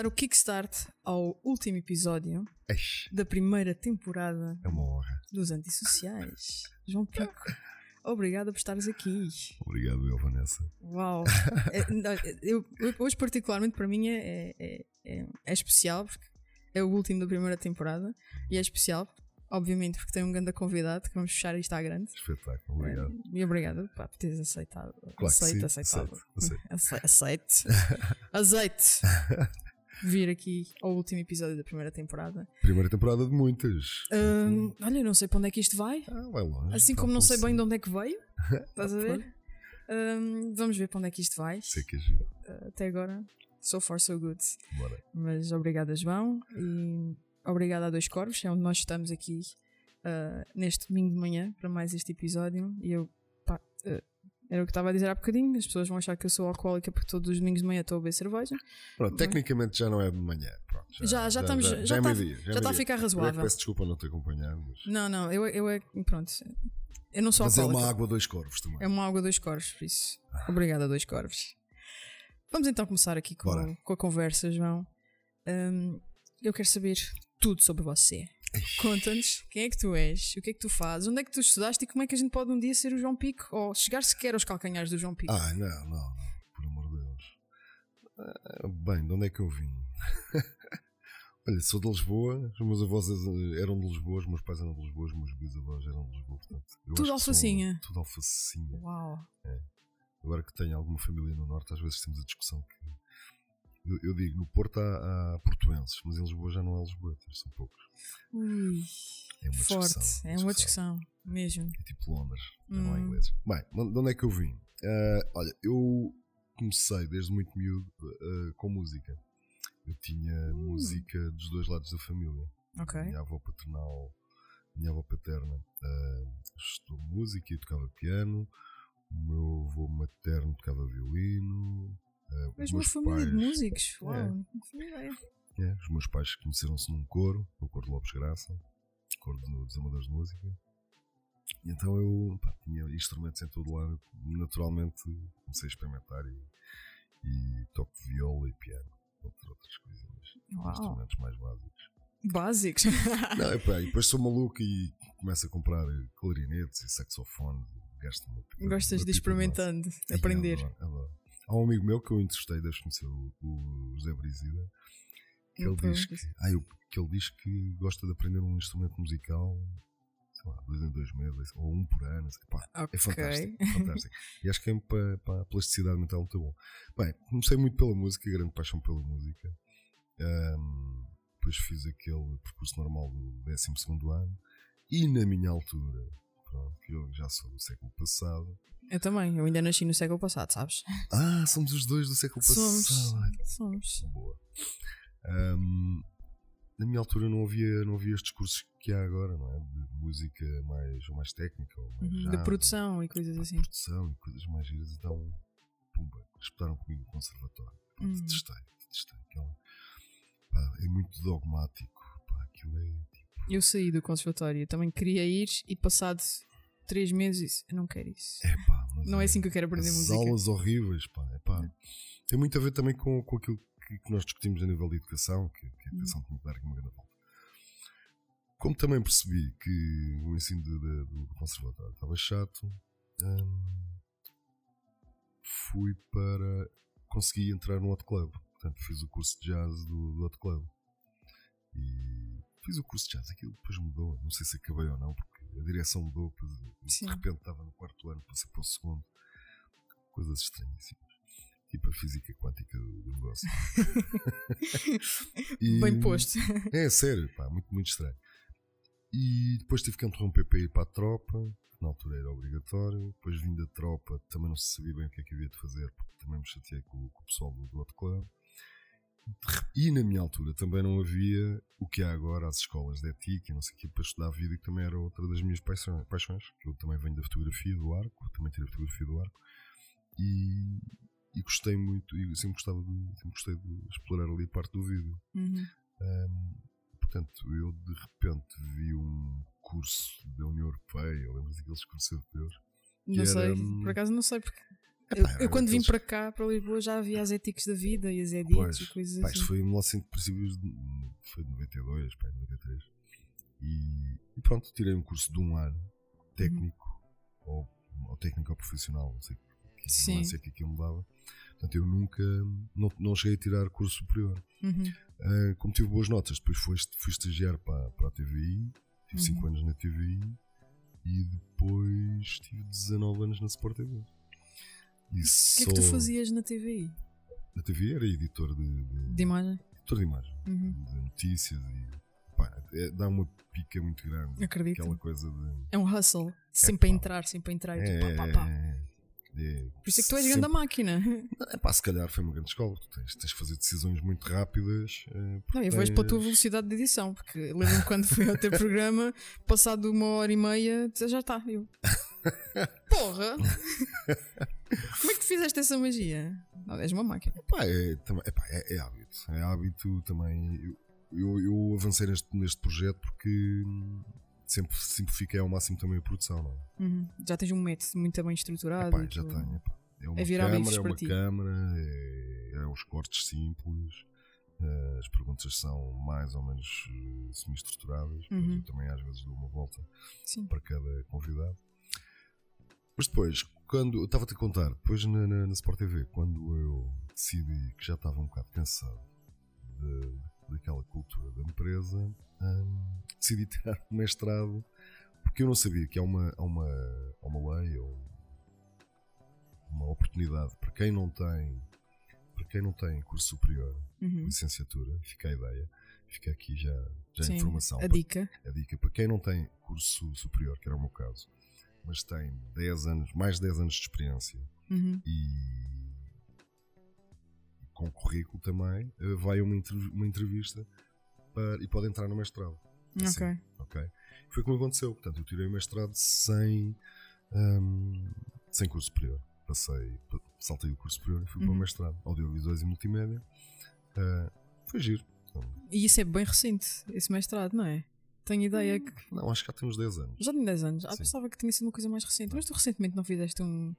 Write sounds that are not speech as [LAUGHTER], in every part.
dar o kickstart ao último episódio Eish, da primeira temporada é uma honra. dos Antissociais. João Pico, obrigada por estares aqui. Obrigado, eu, Vanessa. Uau! [LAUGHS] É, não, eu- hoje, particularmente, para mim é, é, é- é especial porque é o último da primeira temporada e é especial, obviamente, porque tem um grande convidado que vamos fechar isto à grande. Espetáculo, obrigado. E obrigado pá, por teres aceitado. que aceito, aceitado. aceito, Ace- [LAUGHS] Aceite. [LAUGHS] Aceite. Vir aqui ao último episódio da primeira temporada. Primeira temporada de muitas. Hum, olha, eu não sei para onde é que isto vai. Ah, vai longe. Assim Tá como não sei bem de onde é que veio. [LAUGHS] Estás a ver? Hum, vamos ver para onde é que isto vai. Sei que é giro. Até agora, so far so good. Bora. Mas obrigada, João. E obrigada a Dois Corvos, é onde nós estamos aqui ah, neste domingo de manhã para mais este episódio. E eu, pá, ah, era o que estava a dizer há bocadinho. As pessoas vão achar que eu sou alcoólica porque todos os domingos de manhã estou a beber cerveja. Pronto, tecnicamente já não é de manhã. Pronto, Já, já, estamos. Já, já, é está, meio-dia. já está a ficar Eu é razoável. peço desculpa não te acompanhar, mas, Não, não, eu, eu é. Pronto. Eu não sou mas é alcoólica. uma água dois corvos também. É uma água dois corvos, por isso. Obrigada, dois corvos. Vamos então começar aqui com, Bora. com a conversa, João. Hum, eu quero saber tudo sobre você. Conta-nos quem é que tu és, o que é que tu fazes, onde é que tu estudaste e como é que a gente pode um dia ser o João Pico ou chegar sequer aos calcanhares do João Pico. Ah, não, não, não. Por amor de Deus. Ah, Bem, de onde é que eu vim? [LAUGHS] Olha, sou de Lisboa, os meus avós eh, eram de Lisboa, os meus pais eram de Lisboa, os meus bisavós eram de Lisboa, portanto. eu Tudo que sou- alfacinha. Tudo alfacinha. Uau! Agora que tenho alguma família no Norte, às vezes temos a discussão que. Eu, eu digo, no Porto há, há portuenses, mas em Lisboa já não há lisboetas, são poucos. Ui, É uma forte, discussão. é uma discussão, mesmo. É tipo Londres, não há Hum. ingleses. Bem, de onde é que eu vim? Ah, olha, eu comecei desde muito miúdo ah, com música. Eu tinha Hum. música dos dois lados da família. Ok. Minha avó paternal, minha avó paterna ah, estudou música e tocava piano. O meu avô materno tocava violino. Mas uma família de pais- músicos. Uau, É. não tinha ideia. é, os meus pais conheceram-se num coro, no coro de Lopes Graça, coro de- dos amadores de música. E então eu pá, tinha instrumentos em todo lado, naturalmente comecei a experimentar e, e toco viola e piano, entre outras coisas, Uau. instrumentos mais básicos. Básicos. [LAUGHS] Não, epá, e depois sou maluco e começo a comprar clarinetes e saxofones, gasto pipa- Gostas de de experimentando, aprender. adoro, adoro. Há um amigo meu que eu entrevistei, deves conhecer o, o José Brizida, que ele, Então, diz que, ah, eu- que ele diz que gosta de aprender um instrumento musical, sei lá, dois em dois meses, ou um por ano. sei- pá, é fantástico, é [LAUGHS] fantástico. E acho que é para, para a plasticidade mental muito bom. Bem, comecei muito pela música, grande paixão pela música. Ahm, depois fiz aquele percurso normal do 12 ano. E na minha altura, pronto, eu já sou do século passado, Eu também, eu ainda nasci no século passado, sabes? ah, somos os dois do século Somos. passado. Somos. Boa. Ahm, na minha altura não havia, não havia estes cursos que há agora, não é? De música mais, ou mais técnica, ou mais Uhum, jazz, De produção e coisas assim. produção e coisas mais giras. Então, pumba, espetaram comigo no conservatório. Pá, Hum. Detestei, detestei. Aquela, pá, é muito dogmático. Pá, aquilo é. Eu saí do conservatório, também queria ir e passado três meses disse, eu não quero isso. É pá, Não é assim que eu quero aprender as música. aulas horríveis, pá, é pá. Tem muito a ver também com, com aquilo que, nós discutimos a nível de educação, que, que a educação tem que dar aqui uma grande volta. Como também percebi que o ensino de- de- do conservatório estava chato, hum, fui para conseguir entrar no Hot Club. Portanto, fiz o curso de jazz do, do Hot Club. E fiz o curso de jazz, aquilo depois mudou. Não sei se acabei ou não, porque a direção mudou. De repente estava no quarto ano, passei para o segundo. Coisas estranhíssimas. Tipo a física quântica do, negócio. [LAUGHS] E- Bem posto. É sério, pá, muito, muito estranho. E depois tive que interromper para ir para a tropa, que na altura era obrigatório. Depois vim da tropa, também não se sabia bem o que é que havia de fazer, porque também me chateei com, com o pessoal do, do Hot Club. E na minha altura também não havia o que há agora, as escolas de ética e não sei o que, para estudar vida, que também era outra das minhas paixões, paixões, que eu também venho da fotografia do arco, também tirei fotografia do arco, e, e gostei muito, e sempre, gostava de, sempre gostei de explorar ali a parte do vídeo. Uhum. Ahm, portanto, eu de repente vi um curso da União Europeia, lembras daqueles cursos europeus? Não sei, era, hum, por acaso não sei porque Eu, eu quando vim para cá, para Lisboa, já havia as éticas da vida e as edits e coisas pá, assim. isto foi em 1900 princípios de, foi de 92, pá, 93. E, e pronto, tirei um curso de um ano técnico, ou, ou técnico ou profissional, não sei que Sim. não sei que aquilo me dava. Portanto, eu nunca, não, não cheguei a tirar curso superior. Uhum. Ah, como tive boas notas, depois fui, fui estagiar para, para a TVI, tive Uhum. 5 anos na TVI e depois tive 19 anos na Sport TV. E O que é que tu fazias na TVI? Na TV era editor de, de, De imagem? editor de imagem, Uhum. de notícias e pá, é- dá uma pica muito grande. Acredito. Aquela coisa de. É um hustle. Sempre a entrar, sempre a entrar. e É, tu pá, pá, pá. é, é, Por isso é que tu és sempre- grande máquina. [LAUGHS] É pá, se calhar foi uma grande escola. Tu tens, tens de fazer decisões muito rápidas. porque Não, eu vejo pela tua tens- velocidade de edição, porque lembro-me quando fui ao teu [LAUGHS] programa, passado uma hora e meia, já está. Eu. [LAUGHS] Porra! Como é que tu fizeste essa magia? Não, és uma máquina. Pá, é, epá, é, é hábito. É hábito também. Eu, eu, eu avancei neste, neste projeto porque hum, sempre simplifiquei ao máximo também a produção. Não é? Uhum. Já tens um método muito bem estruturado. Epá, já tu- tenho. epá. É uma É bifes é uma ti. câmara, é, é os cortes simples. eh, as perguntas são mais ou menos eh, semi-estruturadas. Uhum. Eu também às vezes dou uma volta Sim. para cada convidado. Mas depois, quando estava-te a contar, depois na, na, na Sport TV, quando eu decidi que já estava um bocado cansado de- daquela cultura da empresa, hum, decidi [LAUGHS] tirar um mestrado porque eu não sabia que há uma, há uma, há uma lei ou uma oportunidade para quem não tem para quem não tem curso superior, Uhum. licenciatura, fica a ideia, fica aqui já, já a informação. A Para- dica. a dica para quem não tem curso superior, que era o meu caso, mas tem 10 anos, mais de 10 anos de experiência Uhum. e, com currículo também, eh, vai a uma, uma entrevista para- e pode entrar no mestrado. Assim, Ok. ok? Foi como aconteceu. Portanto, eu tirei o mestrado sem, hum, sem curso superior. Passei, pa- saltei o curso superior e fui para o Uhum. mestrado. Audiovisuais e multimédia. Ah, foi giro. Então, E isso é bem recente, esse mestrado, não é? Tenho ideia que. não, acho que já temos 10 anos. Já tenho 10 anos. Ah, Sim. pensava que tinha sido uma coisa mais recente. Mas tu recentemente não fizeste um,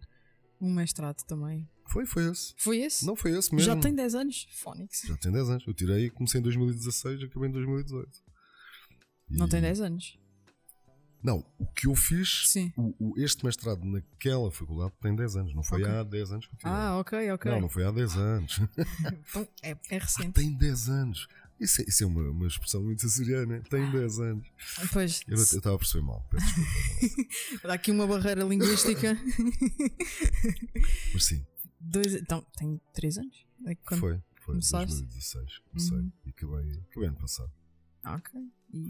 um mestrado também. Foi, foi esse. Foi esse? Não foi esse mesmo. Já tem 10 anos? Fónix. Já tem 10 anos. Eu tirei, comecei em 2016 e acabei em 2018. Não E- tem 10 anos? Não, o que eu fiz, Sim. o, o- este mestrado naquela faculdade tem 10 anos. Não foi Ok. há 10 anos que eu tirei. Ah, ok, ok. Não, não foi há 10 anos. [LAUGHS] Então é, é recente. tem 10 anos. Isso é, isso é uma, uma expressão muito açoriana. Tem 10 anos. Pois, Eu estava a perceber mal. Peço desculpa. [LAUGHS] dá aqui uma barreira linguística. Mas sim, Dois, então, tem 3 anos? É quando- foi. Foi começaste? 2016. Comecei. Uhum. E acabei, acabei ano passado. Ah, ok. E,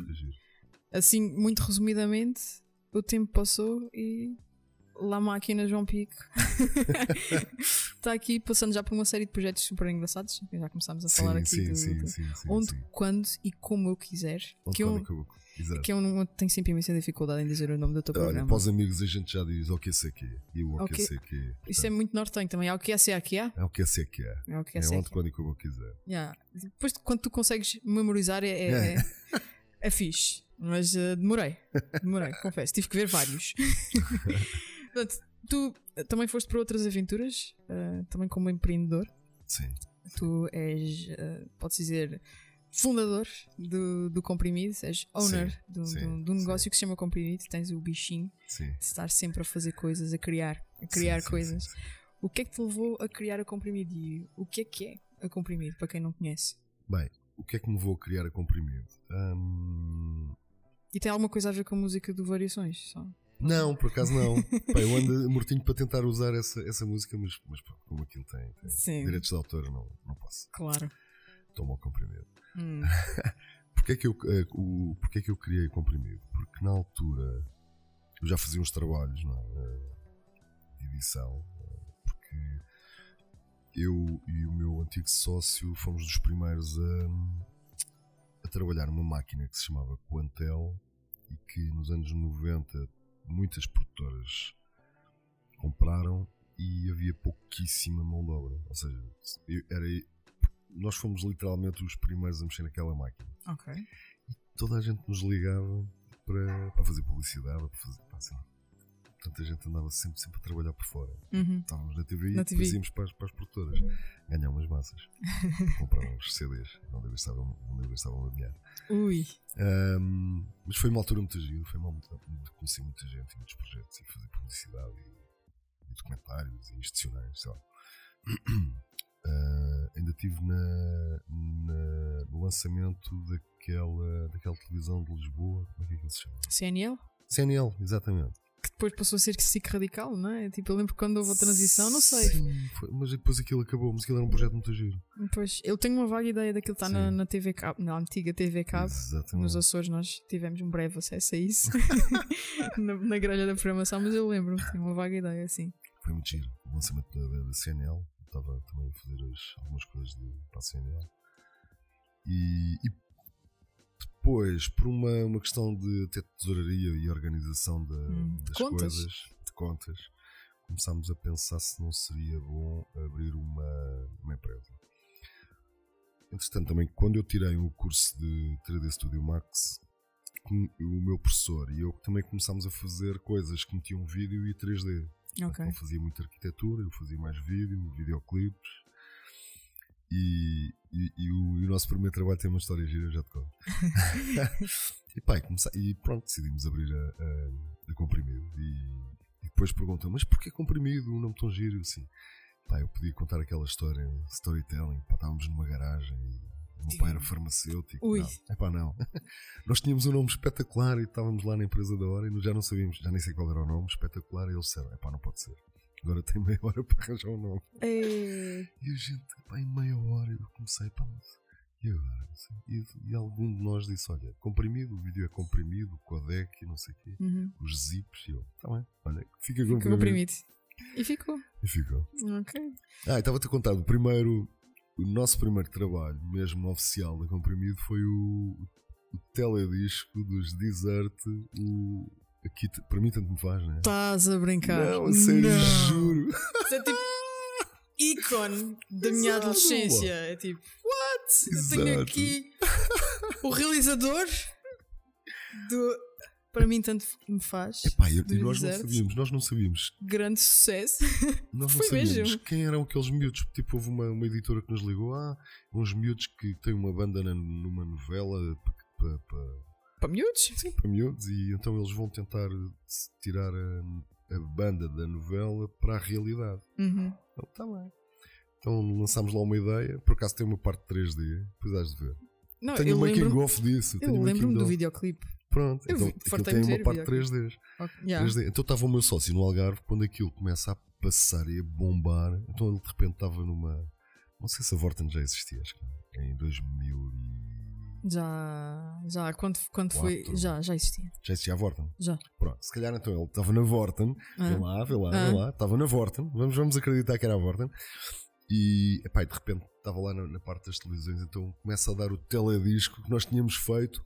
assim, muito resumidamente, o tempo passou e lá a máquina João Pico está [LAUGHS] aqui passando já por uma série de projetos super engraçados. Já começámos a falar Sim, aqui sim, do, sim, onde, quando e como eu quiser. Onde, que quando eu, é que eu- que eu não tenho sempre imensa dificuldade em dizer o nome do teu Olha, programa. para os amigos a gente já diz o que é que é. E o que é que é. Isso é muito nortenho também. É o que é, é, que é. É o que é que é. É o que é, É é, onde, é. quando e como eu quiser. Yeah. Depois, quando tu consegues memorizar, é, é, é, é fixe. Mas eh, demorei. Demorei, [LAUGHS] confesso. Tive que ver vários. [LAUGHS] Portanto, tu eh, também foste para outras aventuras, eh, também como empreendedor. Sim. Tu és, eh, pode dizer, fundador do, do Comprimido, és owner Sim, do, sim, do, do negócio sim. que se chama Comprimido. Tens o bichinho de estar sempre a fazer coisas, a criar, a criar coisas. O que é que te levou a criar a Comprimido e o que é que é a Comprimido, para quem não conhece? Bem, o que é que me levou a criar a comprimido? Hum, E tem alguma coisa a ver com a música do Variações? Só? Não, por acaso não. Pá, eu ando [LAUGHS] mortinho para tentar usar essa, essa música, mas, mas pá, como aquilo tem, tem Sim. direitos de autor, não, não posso. Claro. Tomo ao comprimido. Hum. [LAUGHS] Porquê é, que eu, eh, o, porquê é que eu criei comprimido? Porque na altura eu já fazia uns trabalhos não é, eh, de edição, eh, porque eu e o meu antigo sócio fomos dos primeiros a, a trabalhar numa máquina que se chamava Quantel e que nos anos 90 muitas produtoras compraram e havia pouquíssima mão de obra. Ou seja, eu- era, nós fomos literalmente os primeiros a mexer naquela máquina Ok. toda a gente nos ligava para, para fazer publicidade, para fazer, sei lá, Portanto, a gente andava sempre, sempre a trabalhar por fora. Uhum. Estávamos na TV Na e TV. íamos para as, para as produtoras ganhar umas massas. [LAUGHS] comprar uns CDs, onde eu gastava, onde eu gastava o dinheiro. Ui. Ahm, mas foi uma altura muito gira, foi uma altura onde conheci muita gente e muitos projetos e fazer publicidade e, e documentários e institucionais, sei lá. [CLEARS THROAT] Ah, ainda estive na, na- no lançamento daquela, daquela televisão de Lisboa, como é que aquilo se chama? CNL? CNL, exatamente. Que depois passou a ser SIC radical, não é? Tipo, eu lembro que quando houve a transição, não sei. Sim, foi- mas depois aquilo acabou, mas aquilo era um projeto muito giro. Pois, eu tenho uma vaga ideia daquilo que está na, na TV Cabo, na antiga TV Cabo. Exatamente. Nos Açores nós tivemos um breve acesso a isso [LAUGHS] na, na grelha da programação, mas eu lembro-me, tinha uma vaga ideia assim. Foi muito giro. O lançamento da, da, da CNL. Eu Estava também a fazer as- algumas coisas de, para a CNL. E, e depois, por uma, uma questão de até tesouraria e organização da- Hum, das contas. coisas, de contas, começámos a pensar se não seria bom abrir uma, uma empresa. Entretanto, também, quando eu tirei o curso de 3D Studio Max, o meu professor e eu também começámos a fazer coisas que metiam vídeo e 3D. Ok. Ele fazia muita arquitetura, eu fazia mais vídeo, videoclipes. E, e, e o, e o nosso primeiro trabalho tem uma história gira, eu já te conto. [LAUGHS] e, pá, e, começa- e pronto, decidimos abrir a, a, a comprimido. E, depois perguntam: Mas porquê comprimido? Um nome tão giro? Eu, Assim, pá, eu podia contar aquela história, storytelling. Pá, estávamos numa garagem e o meu pai era farmacêutico. Ui. Não, epá, não. [LAUGHS] Nós tínhamos um nome espetacular e estávamos lá na empresa da hora e já não sabíamos, já nem sei qual era o nome, espetacular. E eles disseram: Epá, não pode ser. Agora tem meia hora [LAUGHS] para arranjar um nome. É... E a gente, pá, em meia hora eu comecei, pá, mas e agora? E, e algum de nós disse: Olha, comprimido, o vídeo é comprimido, o codec e não sei o quê, Uhum. os zips. E eu, tá bem, olha, fica Ficou comprimido. comprimido. E ficou. E ficou. Ok. Ah, e estava-te a contar, o primeiro, o nosso primeiro trabalho, mesmo oficial da comprimido, foi o, o teledisco dos Desert, o. Aqui, para mim, tanto me faz, né? Estás a brincar. Não, a sério, Não. juro. Isso é tipo ícone da minha Exato, adolescência. É tipo, what? Eu tenho Exato. aqui o realizador do. Para mim, tanto me faz. Epá, e, e nós não sabíamos, nós não sabíamos Grande sucesso. [LAUGHS] Nós não sabíamos mesmo. quem eram aqueles miúdos. Tipo, houve uma, uma editora que nos ligou. Ah, uns miúdos que têm uma banda na- numa novela para, para, miúdos? para miúdos e então eles vão tentar tirar a, a banda da novela para a realidade. Uhum. Então, está bem. Então lançámos lá uma ideia. Por acaso tem uma parte 3D. Depois has de ver. Não, tenho eu um making lembro-me off disso. tenho eu lembro-me do videoclipe. Pronto, Eu então aquilo tem uma parte videoclipe. 3D. Ok, yeah. 3D. Então estava o meu sócio no Algarve quando aquilo começa a passar e a bombar. Então ele de repente estava numa. Não sei se a Vorten já existia, acho que não. em 2000 e... Já, já, quando, quando foi. Já, já existia. Já existia a Vorten? Já. Pronto, se calhar então ele estava na Vorten, vê Ah. lá, vê lá, Ah. vê lá, estava na Vorten, vamos, vamos acreditar que era a Vorten. E epá, e de repente estava lá na, na parte das televisões, então começa a dar o teledisco que nós tínhamos feito.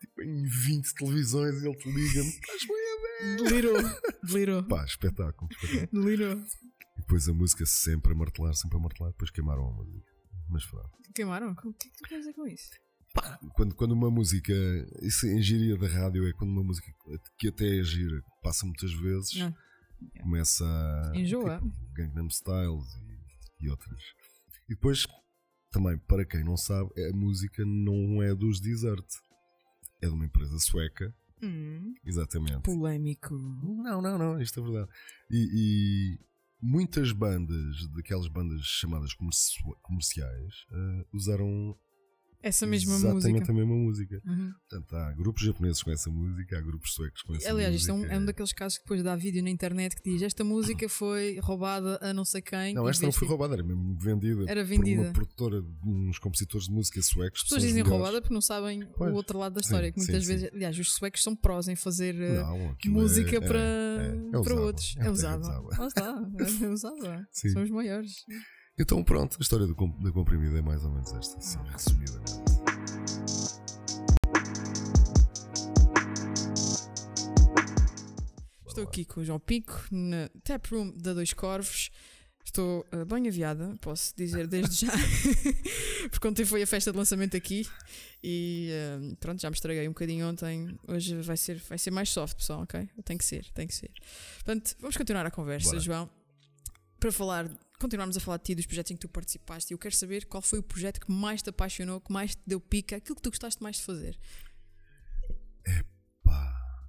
Tipo, em 20 televisões, e ele te liga-me, estás bem a ver? Delirou. [LAUGHS] Delirou. Pá, espetáculo, espetáculo. Delirou. E depois a música sempre a martelar, sempre a martelar, depois queimaram a música. Mas pronto. Queimaram? O que é que tu queres dizer com isso? Quando, quando uma música, isso em gíria da rádio é quando uma música que até é gira, passa muitas vezes, Ah. começa a. Enjoa. Tipo, Gangnam Styles e, e outras. E depois, também, para quem não sabe, a música não é dos Desert. É de uma empresa sueca, Hum, exatamente. polémico. Não, não, não, isto é verdade. E, e muitas bandas, daquelas bandas chamadas comerci- comerciais, eh, usaram Essa mesma exatamente música. a mesma música. Uhum. Portanto, há grupos japoneses com essa música, há grupos suecos com essa Aliás, isto é música. um, é um daqueles casos que depois dá vídeo na internet que diz esta música foi roubada a não sei quem. Não, esta não foi roubada, era mesmo vendida. Era Por vendida. uma produtora de uns compositores de música suecos. As pessoas dizem roubada porque não sabem Pois. o outro lado da Sim, história. que sim, muitas sim. vezes, aliás, os suecos são prós em fazer eh, Não, aquilo música é- para, é- é para outros. É É usada. Lá está, é usada. [LAUGHS] Sim. São os maiores. Então, pronto, a história do, da comprimida é mais ou menos esta, assim, resumidamente. Estou aqui com o João Pico na taproom da Dois Corvos. Estou eh, bem aviada, posso dizer desde já. [LAUGHS] Porque ontem foi a festa de lançamento aqui e eh, pronto, já me estraguei um bocadinho ontem. Hoje vai ser, vai ser mais soft, pessoal, ok? Tem que ser, tem que ser. Portanto, vamos continuar a conversa, Bora. João. Para falar, continuarmos a falar de ti, dos projetos em que tu participaste. E eu quero saber qual foi o projeto que mais te apaixonou, que mais te deu pica, aquilo que tu gostaste mais de fazer. Pá,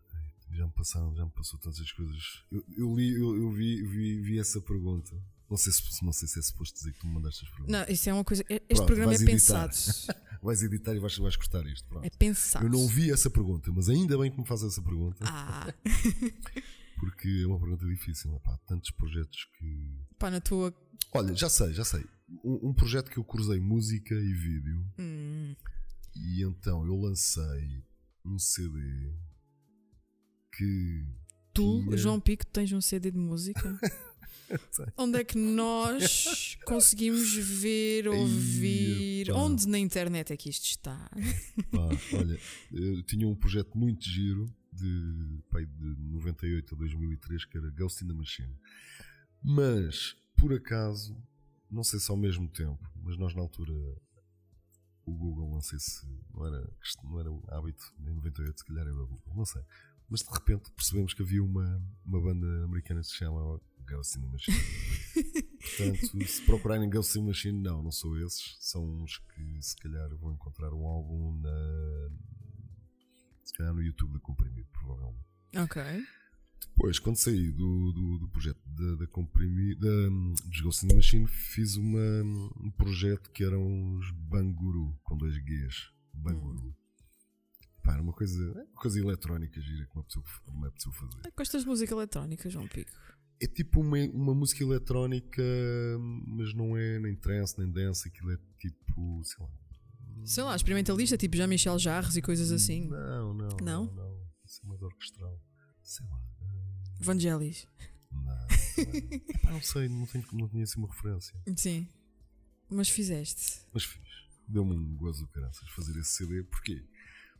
já me passaram, já me passou tantas coisas. Eu, eu li, eu, eu vi, vi, vi essa pergunta. Não sei, se, não sei se é suposto dizer que tu me mandaste as perguntas. Não, isso é uma coisa. Este Pronto, programa é editar. pensado. [LAUGHS] Vais editar e vais, vais cortar isto. Pronto. É pensado. Eu não vi essa pergunta, mas ainda bem que me fazes essa pergunta, Ah, [LAUGHS] porque é uma pergunta difícil. Pá, tantos projetos que. pá, na tua. Olha, já sei, já sei. Um, um projeto que eu cruzei música e vídeo, Hum, e então eu lancei um CD que. tu, tinha- João Pico, tens um CD de música? [LAUGHS] Onde é que nós conseguimos ver, ouvir? Onde na internet é que isto está? Pá, olha, eu tinha um projeto muito giro de, pá, de 98 a 2003 que era Ghost in the Machine. Mas, por acaso, não sei se ao mesmo tempo, mas nós na altura o Google, não sei se não era, não era hábito em 98, se calhar era o Google, não sei. Mas de repente percebemos que havia uma, uma banda americana que se chama Ghost in the Machine. Portanto, se procurarem Ghost in the Machine, não, não sou esses. São uns que se calhar vão encontrar um álbum na, calhar no YouTube da Comprimido, provavelmente. Ok. Depois, quando saí do, do, do projeto da, da Comprimido, da, dos Ghost in the Machine, fiz uma, um projeto que eram uns Banguru, com dois Gs. Banguru. Pá, era uma coisa, uma coisa eletrónica gira que me apeteceu, me apeteceu fazer. Gostas de música eletrónica, João Pico? É tipo uma, uma música eletrónica, mas não é nem trance nem dance, aquilo é tipo, sei lá. Sei lá, experimentalista, tipo Jean-Michel Jarres e coisas assim. Não, não. Não? Não, não. Isso é mais orquestral. Sei lá. Vangelis. Não. [LAUGHS] não. Epá, não sei, não, tenho, não tinha assim uma referência. Sim. Mas fizeste. Mas fiz. Deu-me um gozo do caraças fazer esse CD. Porquê?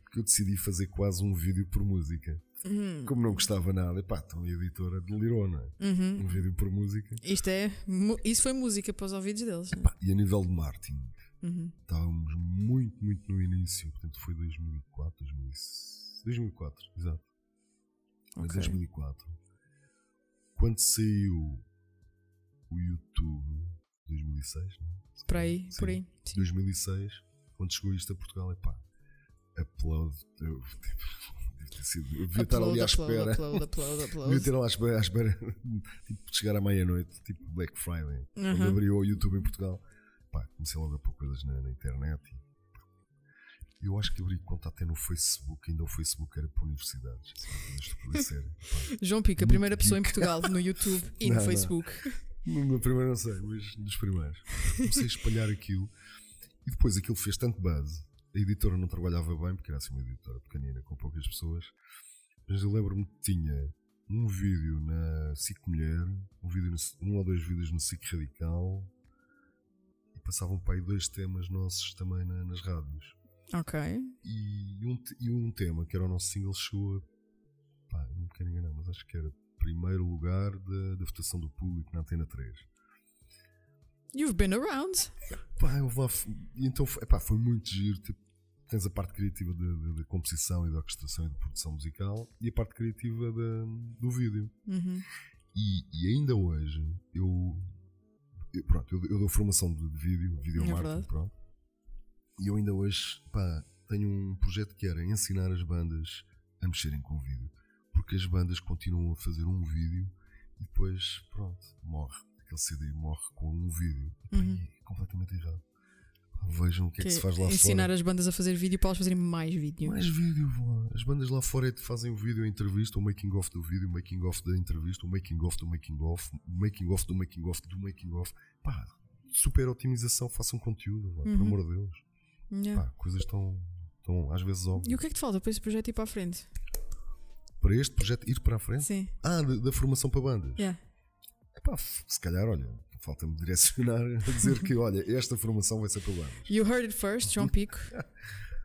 Porque eu decidi fazer quase um vídeo por música. Uhum. Como não gostava nada, pá, então a editora delirou, não é? Uhum. Um vídeo por música. Isto é. Isso foi música para os ouvidos deles. não é? Pá, e a nível de marketing, Uhum. estávamos muito, muito no início. Portanto, foi 2004, 2006, 2004, exato. Foi Ok. 2004. Quando saiu o YouTube, 2006, não é? Por aí, Sim. por aí. Sim. 2006, quando chegou isto a Portugal, é pá, upload. Eu, [LAUGHS] eu devia estar ali à espera. upload, upload, [LAUGHS] Devia ter lá à espera, [LAUGHS] tipo, de chegar à meia-noite, tipo Black Friday, quando Uhum. abriu o YouTube em Portugal. Pá, comecei logo a pôr coisas na, na internet. E eu acho que abri conta até no Facebook, ainda o Facebook era para universidades. sabe? João Pico, a primeira pessoa em. Portugal no YouTube e Não, no não. Facebook. No meu primeiro não sei, mas dos primeiros. Comecei a espalhar aquilo e depois aquilo fez tanto buzz. A editora não trabalhava bem, porque era assim uma editora pequenina, com poucas pessoas. Mas eu lembro-me que tinha um vídeo na SIC Mulher, um, vídeo no- um ou dois vídeos no SIC Radical passavam para aí dois temas nossos também na- nas rádios. Ok. E um, e um tema que era o nosso single chegou a. Pá, não me quero enganar, mas acho que era primeiro lugar da, da votação do público na Antena 3. You've been around. Pá, eu e então foi, epá, foi muito giro. Tipo, tens a parte criativa da, composição e da orquestração e da produção musical e a parte criativa da- do vídeo. Uhum. E, e ainda hoje eu, eu- pronto, eu, eu dou formação de, de vídeo, vídeo É marketing, pronto. E eu ainda hoje pá, tenho um projeto que era ensinar as bandas a mexerem com vídeo. Porque as bandas continuam a fazer um vídeo e depois, pronto, morre. Aquele CD morre com um vídeo. Pá, Uhum. e é completamente errado. Pá, Vejam o que, é que se faz lá ensinar fora. as bandas a fazer vídeo para elas fazerem mais vídeo. Mais vídeo, vá. As bandas lá fora é que fazem o vídeo, a entrevista, o making off do vídeo, o making off da entrevista, o making off do making off, o making off do making off do making off. Pá, super otimização, façam conteúdo, vá, por Uhum. amor de Deus. Yeah. Pá, coisas tão, tão às vezes óbvias. E o que é que te falta para esse projeto ir para a frente? Para este projeto ir para a frente? Sim. Ah, da, da formação para bandas. Yeah. Epá, f- se calhar, olha, falta-me direcionar a dizer que, olha, esta formação vai ser para bandas. You heard it first, João Pico.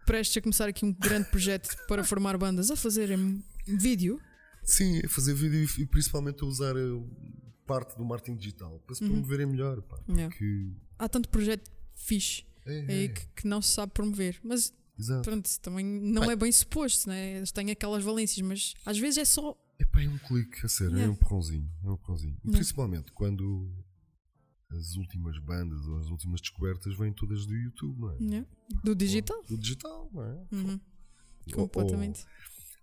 Prestes a começar aqui um grande projeto para formar bandas a fazerem vídeo. Sim, é fazer vídeo e, principalmente a usar eh, parte do marketing digital para se Uhum. promoverem melhor. Pá, Yeah. porque Há tanto projeto fixe É, aí é, que, que não se sabe promover. Mas Exato. pronto, também não é bem suposto, né? Eles têm aquelas valências, mas às vezes é só. Epá, é um clique, a sério, é Yeah. um porrãozinho. É um porrãozinho. Yeah. Principalmente quando as últimas bandas ou as últimas descobertas vêm todas do YouTube, não é? né? Do digital. Do digital, não é? Uhum, completamente.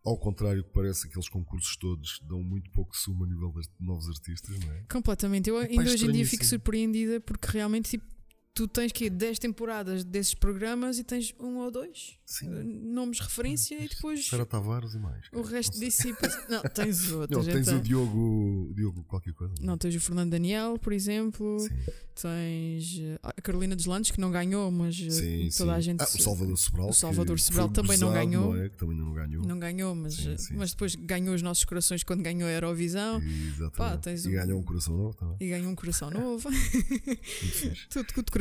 ou, ao contrário, que parece que aqueles concursos todos dão muito pouco sumo a nível de novos artistas, não é? Completamente. Eu ainda hoje em dia fico surpreendida porque realmente tipo, tu tens que 10 temporadas desses programas e tens um ou dois Sim. eh, nomes de referência e depois Sara Tavares e mais. o resto Não dissipa [LAUGHS] Não, tens outros. Não, tens então. o Diogo, Diogo qualquer coisa. Não, tens o Fernando Daniel, por exemplo. Sim, Tens eh, a Carolina Deslandes, que não ganhou, mas eh, sim, toda sim. a gente. Ah, o Salvador Sobral. o Salvador Sobral também não ganhou. Não é? Também não ganhou. Não ganhou, mas, Sim, mas depois ganhou os nossos corações quando ganhou a Eurovisão Exatamente. Pá, e um- ganhou um coração novo também. e ganhou um coração novo. [LAUGHS] Tudo, tudo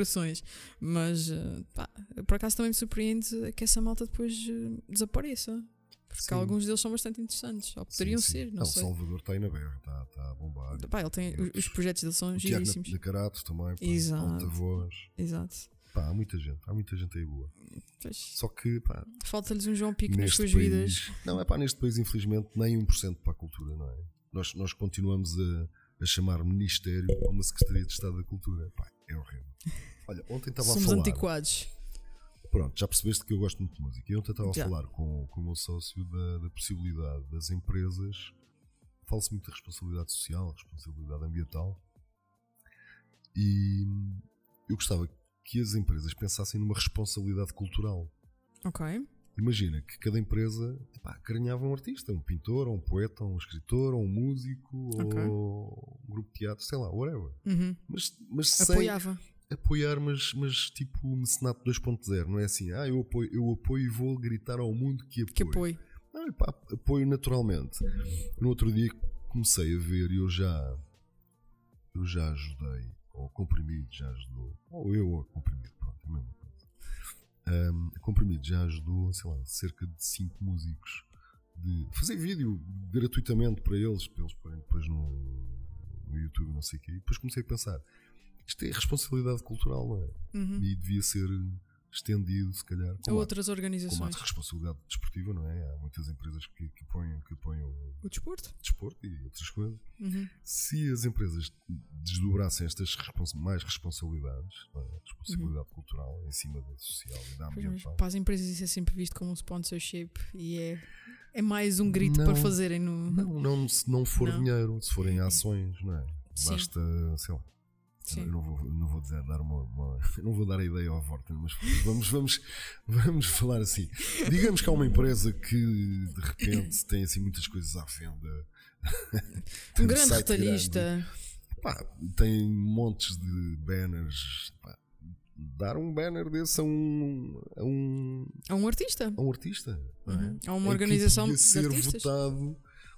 Mas eh, pá, por acaso também me surpreende que essa malta depois eh, desapareça. Porque Sim. alguns deles são bastante interessantes. Ou poderiam Sim, sim. ser, não, o sei. Salvador está aí na berra, está, está a bombar. Pá, ele tem, os- os projetos dele são O Tiago giríssimos. da Carato também, pá, Exato. alta voz. Exato. Pá, há muita gente, há muita gente aí boa. Pois, Só que, pá, Falta-lhes um João Pico nas suas país. vidas. Não, é pá, neste país, infelizmente, nem 1% para a cultura, não é? Nós, nós continuamos a, a chamar Ministério a uma Secretaria de Estado da Cultura. Pá, é horrível. [LAUGHS] Olha, ontem estava a Somos falar. antiquados. Pronto, já percebeste que eu gosto muito de música. E ontem estava Já. a falar com, com o meu sócio da, da possibilidade das empresas. Fala-se muito da responsabilidade social, responsabilidade ambiental. E eu gostava que as empresas pensassem numa responsabilidade cultural. Ok. Imagina que cada empresa pá, acarinhava um artista, um pintor, ou um poeta, ou um escritor, ou um músico, Ok. ou um grupo de teatro, sei lá, whatever. Uhum. Mas, mas sem, Apoiava. Apoiar, mas, mas tipo mecenato 2.0, não é assim, ah, eu apoio, eu apoio e vou gritar ao mundo que apoio. Que apoio. Não, pá, apoio naturalmente. No outro dia comecei a ver e eu já eu já ajudei, ou o comprimido já ajudou, ou eu ou comprimido, pronto, é a mesma coisa. Um, comprimido já ajudou, sei lá, cerca de 5 músicos de fazer vídeo gratuitamente para eles, para eles porem depois no, no YouTube, não sei o quê. E depois comecei a pensar, isto é responsabilidade cultural, não é? Uhum. E devia ser estendido, se calhar, A há- outras como há organizações. de responsabilidade desportiva, não é? Há muitas empresas que, que apoiam, que apoiam o O desporto. desporto e outras coisas. Uhum. Se as empresas desdobrassem estas respons- mais responsabilidades, é? responsabilidade cultural em cima da social e da ambiental, para as empresas isso é sempre visto como um sponsorship e é, é mais um grito Não. para fazerem no. não, não, se não for Não. dinheiro, se forem ações, não é? Sim. Basta, sei lá. Não vou, não vou dizer, dar uma, uma- [LAUGHS] não vou dar a ideia ao Vorten, mas vamos, vamos, [LAUGHS] vamos falar assim. Digamos que há uma empresa que de repente tem assim muitas coisas à venda. Um [LAUGHS] grande retalhista. Pá, tem montes de banners. Pá, dar um banner desse a um, a um, É um artista. a um artista. é? Uhum. Há uma Em que organização devia de ser artistas. votado,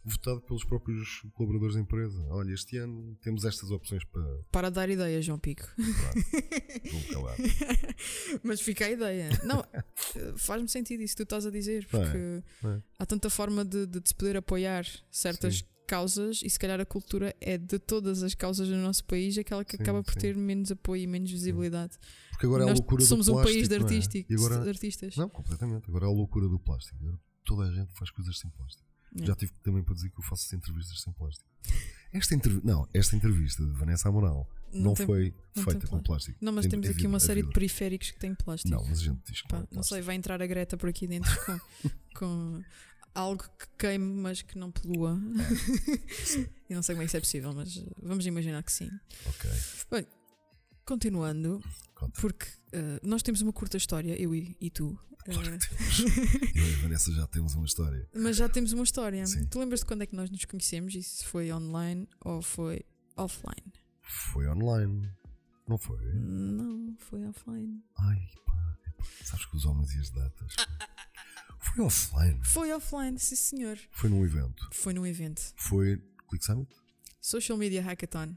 votado pelos próprios colaboradores da empresa. Olha, este ano temos estas opções para. Para dar ideia, João Pico. Vou calar. [LAUGHS] Mas fica a ideia. Não, faz-me sentido isso que tu estás a dizer, é? porque Não é? há tanta forma de, de, se poder apoiar certas Sim. causas e se calhar a cultura é de todas as causas do nosso país aquela que Sim, acaba por sim. ter menos apoio e menos visibilidade. Porque agora é a loucura somos do um plástico. país de, não é? artístico, E agora, de artistas. não, completamente. Agora é a loucura do plástico. Toda a gente faz coisas sem plástico. É. Já tive também para dizer que eu faço entrevistas sem plástico. Esta, entrev... não, esta entrevista de Vanessa Amaral não, tem- foi não feita com plástico. Não, mas Tem- temos é aqui uma é série de periféricos que têm plástico. Não, mas a gente diz que Pá, não, é não sei, vai entrar a Greta por aqui dentro com, [LAUGHS] com algo que queime, mas que não polua. [LAUGHS] Eu não sei como é que isso é possível, mas vamos imaginar que sim. Ok, Continuando, conta. porque uh, nós temos uma curta história, eu e, e tu. Claro uh, que temos. Eu e Vanessa já temos uma história. mas já temos uma história. Sim. Tu lembras de quando é que nós nos conhecemos? E se foi online ou foi offline? Foi online. Não foi? Não, foi offline. Ai, pá. Sabes que os homens e as datas. Foi offline. Foi offline, sim senhor. Foi num evento. Foi num evento. Foi Click Summit? Social Media Hackathon.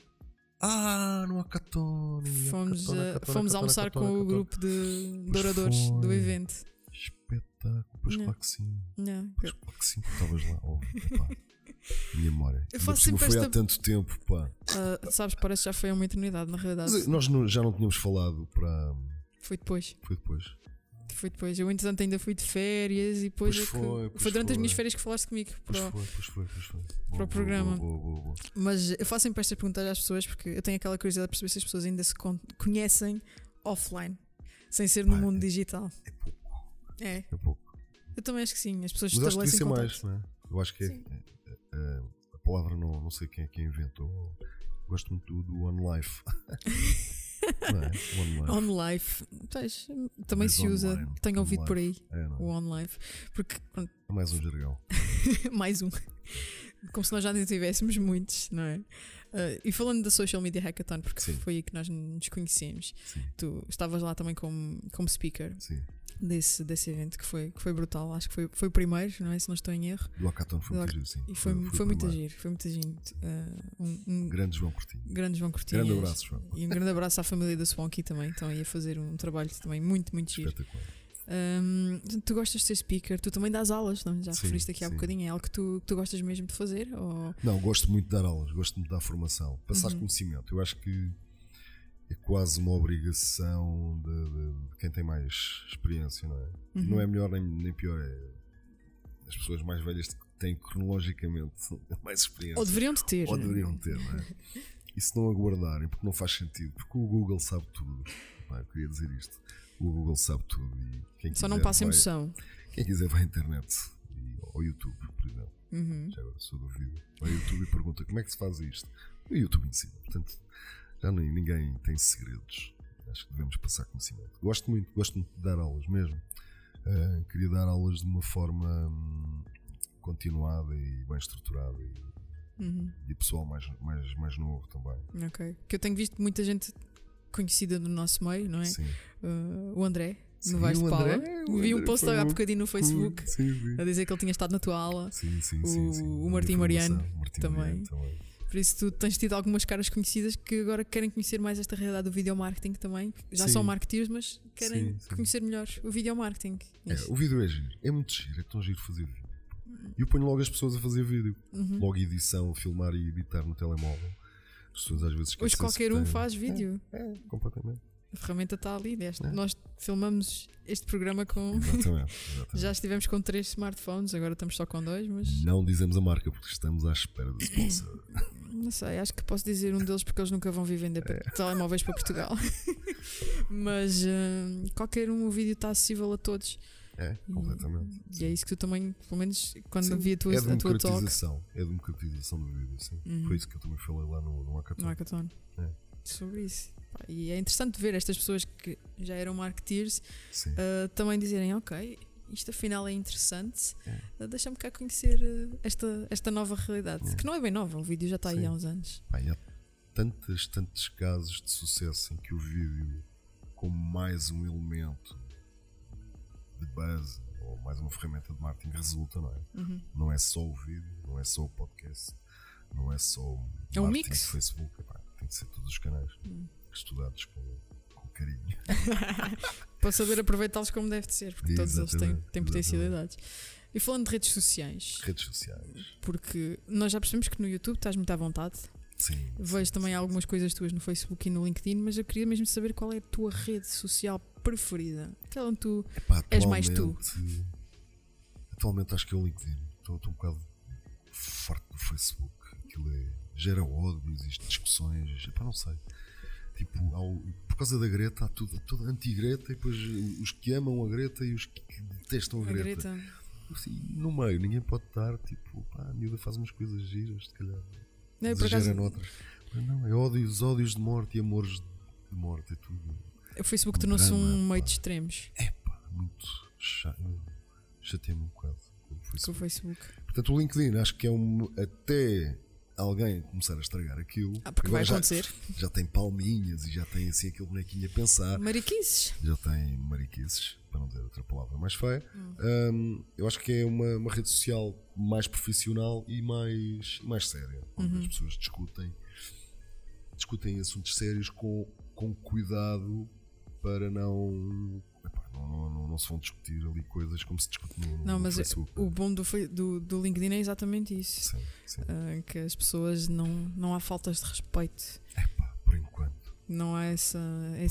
Ah, no Hackathon. Fomos, Hackathon, fomos almoçar com o grupo de douradores do foi. evento. Espetáculo. Pois Não. claro que sim. Não, Pois claro que sim. Estavas lá. Oh, epá. [LAUGHS] Minha memória. Eu faço sempre foi há esta- tanto tempo, pá. uh, sabes, parece que já foi há uma eternidade, na realidade. Mas, eh, nós não- já não tínhamos falado para, Foi depois. Foi depois. Foi depois. Eu, entretanto, ainda fui de férias e depois. Pois é que- foi, foi durante as foi. minhas férias que falaste comigo. Pois para o- foi, para o Boa, programa. Boa, boa. Mas eu faço sempre estas perguntas às pessoas porque eu tenho aquela curiosidade de perceber se as pessoas ainda se con- conhecem offline, sem ser no Pá, mundo é- digital. É pouco. É, É pouco. eu também acho que sim. As pessoas Mas acho que estabelecem ser contacto. mais, não é? Eu acho que é, Sim. é- é- a palavra não, não sei quem é que a inventou. Gosto muito do, do on life. [LAUGHS] é? On life. Life, também Mas se usa. online, Tenho ouvido on por aí É, não. o on life. Porque, pronto, É mais um jargão. [LAUGHS] mais um. Como se nós já não tivéssemos muitos, não é? Ah, e falando da Social Media Hackathon, porque Sim. foi aí que nós nos conhecemos, Sim, tu estavas lá também como, como speaker sim. desse, desse evento que foi, que foi brutal. Acho que foi, foi o primeiro, não é? Se não estou em erro. Do Hackathon foi muito giro, sim. E foi, foi, o muita primeiro. giro, foi muita gente. Ah, um, um Grande João Curtinho. grande João Cortinhas. Grande abraço, João. E um grande abraço à família da Swanky também. Estão aí a fazer um trabalho também muito, muito giro. Espetacular. Hum, tu gostas de ser speaker, tu também dás aulas, não? já Sim, referiste aqui há sim. bocadinho. É algo que tu, que tu gostas mesmo de fazer? Ou... Não, gosto muito de dar aulas, gosto muito de dar formação. Passar Uhum. conhecimento. Eu acho que é quase uma obrigação de, de- de quem tem mais experiência, não é? Uhum. Não é melhor nem, nem pior. É as pessoas mais velhas têm cronologicamente [LAUGHS] mais experiência. Ou deveriam de ter. Ou deveriam ter, não é? [LAUGHS] E se não aguardarem, porque não faz sentido, porque o Google sabe tudo. Não é? Eu queria dizer isto. O Google sabe tudo e quem Só não passa vai- emoção. Quem quiser vai à internet e, ou YouTube, por exemplo. Uhum. Já agora sou do vídeo. Vai ao YouTube e pergunta como é que se faz isto. O YouTube ensina. Portanto, já nem, ninguém tem segredos. Acho que devemos passar conhecimento. Gosto muito, gosto muito de dar aulas mesmo. Ah, queria dar aulas de uma forma hum, continuada e bem estruturada e, Uhum. e pessoal mais, mais, mais novo também. Ok. Que eu tenho visto muita gente conhecida no nosso meio, não é? Sim. Uh, o André, Sim, no Vais de Paula. André, Vi um post há um- bocadinho no Facebook Sim, sim. a dizer que ele tinha estado na tua aula. Sim, sim, O- sim, o Martim. Mariano Martim também. Mariano também. Por isso tu tens tido algumas caras conhecidas que agora querem conhecer mais esta realidade do videomarketing também. Já Sim. são marketeers, mas querem Sim, sim. conhecer melhor o videomarketing. É, Isso. o vídeo é giro. É muito giro. É tão giro fazer vídeo. E eu ponho logo as pessoas a fazer vídeo. Uhum. Logo edição, filmar e editar no telemóvel. As pessoas às vezes Hoje qualquer que um têm- faz vídeo. É, completamente. A ferramenta está ali. deste. É. Nós filmamos este programa com. Exatamente. [LAUGHS] exatamente. Já estivemos com três smartphones, agora estamos só com dois, mas Não dizemos a marca porque estamos à espera do sponsor. não sei, acho que posso dizer um deles porque eles nunca vão vir vender É. telemóveis para Portugal. [LAUGHS] mas hum, qualquer um, o vídeo está acessível a todos. É, completamente. E é isso que tu também, pelo menos quando Sim, vi a tua, é a tua talk democratização. É democratização do vídeo, sim. Uhum. Foi isso que eu também falei lá no, no Hackathon. no Hackathon É. sobre isso. E é interessante ver estas pessoas que já eram marketeers uh, também dizerem: Ok, isto afinal é interessante, É. uh, deixa-me cá conhecer uh, esta, esta nova realidade. É. Que não é bem nova, o vídeo já está aí Sim. há uns anos. Pá, e há tantos, tantos casos de sucesso em que o vídeo, como mais um elemento de base ou mais uma ferramenta de marketing, resulta, não é? Uhum. Não é só o vídeo, não é só o podcast, não é só o É um mix. de Facebook, epá, tem que ser todos os canais Hum. estudados com, com carinho. [LAUGHS] Para saber aproveitá-los como deve de ser, porque todos eles têm, Exatamente, têm potencialidades. E falando de redes sociais, Redes sociais. porque nós já percebemos que no YouTube estás muito à vontade, Sim. vejo sim, também sim. algumas coisas tuas no Facebook e no LinkedIn, mas eu queria mesmo saber qual é a tua rede social preferida. Aquela onde tu. Epá, és mais tu. atualmente- acho que é o LinkedIn. Estou, estou um bocado forte do Facebook. Aquilo é, gera ódios e discussões. Epá, não sei. Tipo, ao- por causa da Greta, há tudo, tudo anti-Greta e depois os que amam a Greta e os que detestam a A Greta. Greta. Assim, no meio, ninguém pode estar, tipo, pá, a miúda faz umas coisas giras, se calhar. Não, eu, por exagera acaso. Mas não, é ódios, ódios de morte e amores de morte, é tudo. o Facebook tornou-se um meio pá. de extremos Epá, muito chato. Chateei-me um bocado com o com o Facebook. Facebook. Portanto, o LinkedIn acho que é um. Até alguém começar a estragar aquilo. Ah, porque vai já, acontecer. Já tem palminhas e já tem assim aquele bonequinho a pensar. Mariquices. Já tem mariquices, para não dizer outra palavra mais feia. Hum. Hum, eu acho que é uma, uma rede social mais profissional e mais, mais séria. Onde Uhum. as pessoas discutem, discutem assuntos sérios com, com cuidado para não. Epá, não, não, não, não se vão discutir ali coisas como se discute no, no, Não, mas é- Facebook. o bom do, do, do LinkedIn é exatamente isso. Sim, sim. Ah, que as pessoas não, não há faltas de respeito. Epá, por enquanto. Não há essa.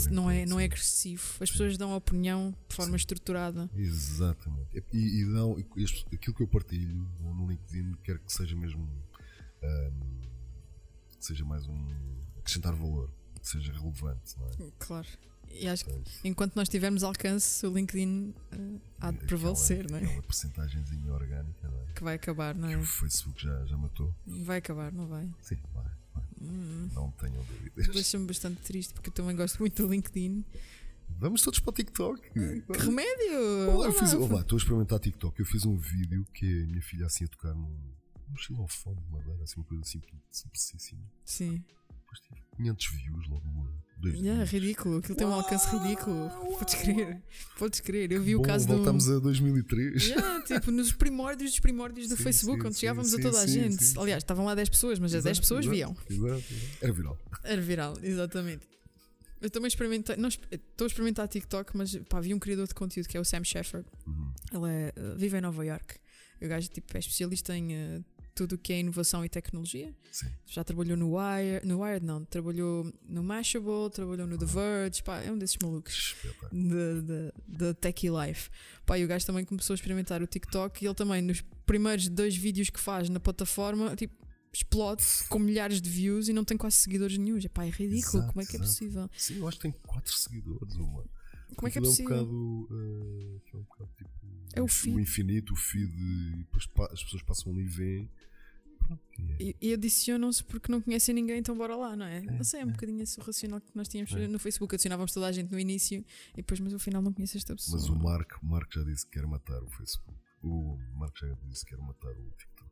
não, é, não é agressivo. As pessoas dão opinião de forma estruturada. Exatamente. E, e dão, aquilo que eu partilho no LinkedIn, quero que seja mesmo. ahm, que seja mais um. acrescentar valor, que seja relevante, não é? Claro. E acho que enquanto nós tivermos alcance, o LinkedIn eh, há de aquela- prevalecer, não é? Aquela porcentagemzinha orgânica, não é? Que vai acabar, não Que é? o Facebook já, já matou. Vai acabar, não vai? Sim, vai, vai. Hum. Não tenham dúvidas. Deixa-me bastante triste porque eu também gosto muito do LinkedIn. Vamos todos para o TikTok. Que remédio! Olá, eu fiz, Olá. olá, estou a experimentar TikTok. Eu fiz um vídeo que é a minha filha assim a tocar num, num xilofone de madeira, assim uma coisa assim simplicíssima. Sim. Depois tive 500 views logo. Dois Yeah, ridículo. Aquilo tem um alcance ridículo. Podes crer. Podes crer. Eu vi o Bom, caso do. voltamos a 2003. Yeah, tipo, nos primórdios dos primórdios do Sim, Facebook, sim, sim, chegávamos a sim, toda a gente. Aliás, estavam lá 10 pessoas, mas as 10 Exato, pessoas exato, viam. Exato, exato. Era viral. Era viral, exatamente. Eu também experimentei. não, Estou a experimentar TikTok, mas pá, vi um criador de conteúdo que é o Sam Shepard. Uhum. Ele é, vive em Nova York. O gajo tipo, é especialista em eh, tudo o que é inovação e tecnologia. Sim. Já trabalhou no Wire, no Wired não, trabalhou no Mashable, trabalhou no The Verge, pá, é um desses malucos da- Techie Life. Pá, e o gajo também começou a experimentar o TikTok e ele também, nos primeiros dois vídeos que faz na plataforma, tipo, explode com milhares de views e não tem quase seguidores nenhum. Pá, é ridículo, Exato, como é que é exato. possível? Sim, eu acho que tem 4 seguidores. Uma. Como é que é possível? É um bocado. aquilo é um bocado tipo. É o feed. infinito, o feed. E depois as pessoas passam ali e veem. E é. E, e adicionam-se porque não conhecem ninguém, então bora lá, não é? não sei, é um bocadinho esse o racional que nós tínhamos É. no Facebook. Adicionávamos toda a gente no início e depois, mas no final não conheces esta pessoa. Mas o Mark, o Mark já disse que quer matar o Facebook. O Mark já disse que quer matar o TikTok.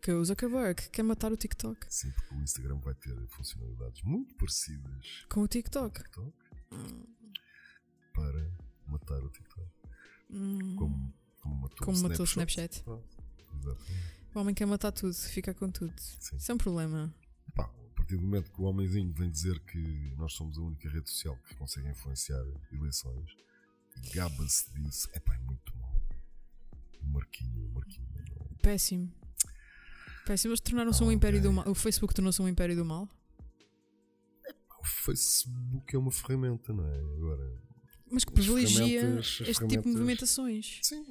Que o Zuckerberg quer matar o TikTok Sim, porque o Instagram vai ter funcionalidades muito parecidas com o com o TikTok. TikTok para matar o TikTok. Hum. Como, como matou Como o matou Snapchat. Snapchat. O homem quer matar tudo, fica com tudo. Sim. Isso é um problema. Pá, a partir do momento que o homenzinho vem dizer que nós somos a única rede social que consegue influenciar eleições e gaba-se disso, é pá, é muito mau. O Marquinho, o Marquinho. não- Péssimo. Péssimo. Eles tornaram-se um Ok. império do mal. O Facebook tornou-se um império do mal. O Facebook é uma ferramenta, não é? Agora, Mas que privilegia este tipo de movimentações. sim.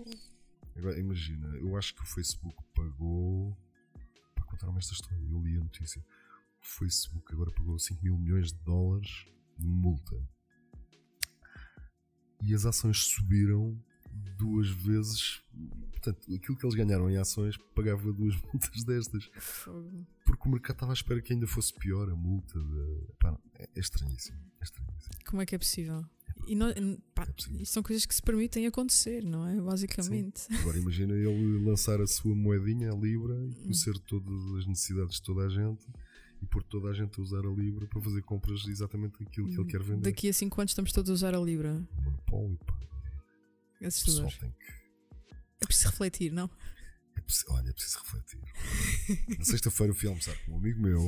Agora, imagina, eu acho que o Facebook pagou. Para contar-me esta história, eu li a notícia. O Facebook agora pagou 5 mil milhões de dólares de multa. E as ações subiram duas vezes. Portanto, aquilo que eles ganharam em ações pagava duas [LAUGHS] multas destas. Porque o mercado estava à espera que ainda fosse pior a multa. De... Pá, é, é estranhíssimo. É estranhíssimo. Como é que é possível? E não, pá, são coisas que se permitem acontecer, não é? Basicamente. Agora imagina ele lançar a sua moedinha, a Libra, e conhecer todas as necessidades de toda a gente e pôr toda a gente a usar a Libra para fazer compras exatamente aquilo que ele quer vender. Daqui a 5 anos estamos todos a usar a Libra. Monopólio, pá. É assustador. tem que. É preciso refletir, não? é preci- olha, é preciso refletir. Na sexta-feira eu fui almoçar com um amigo meu,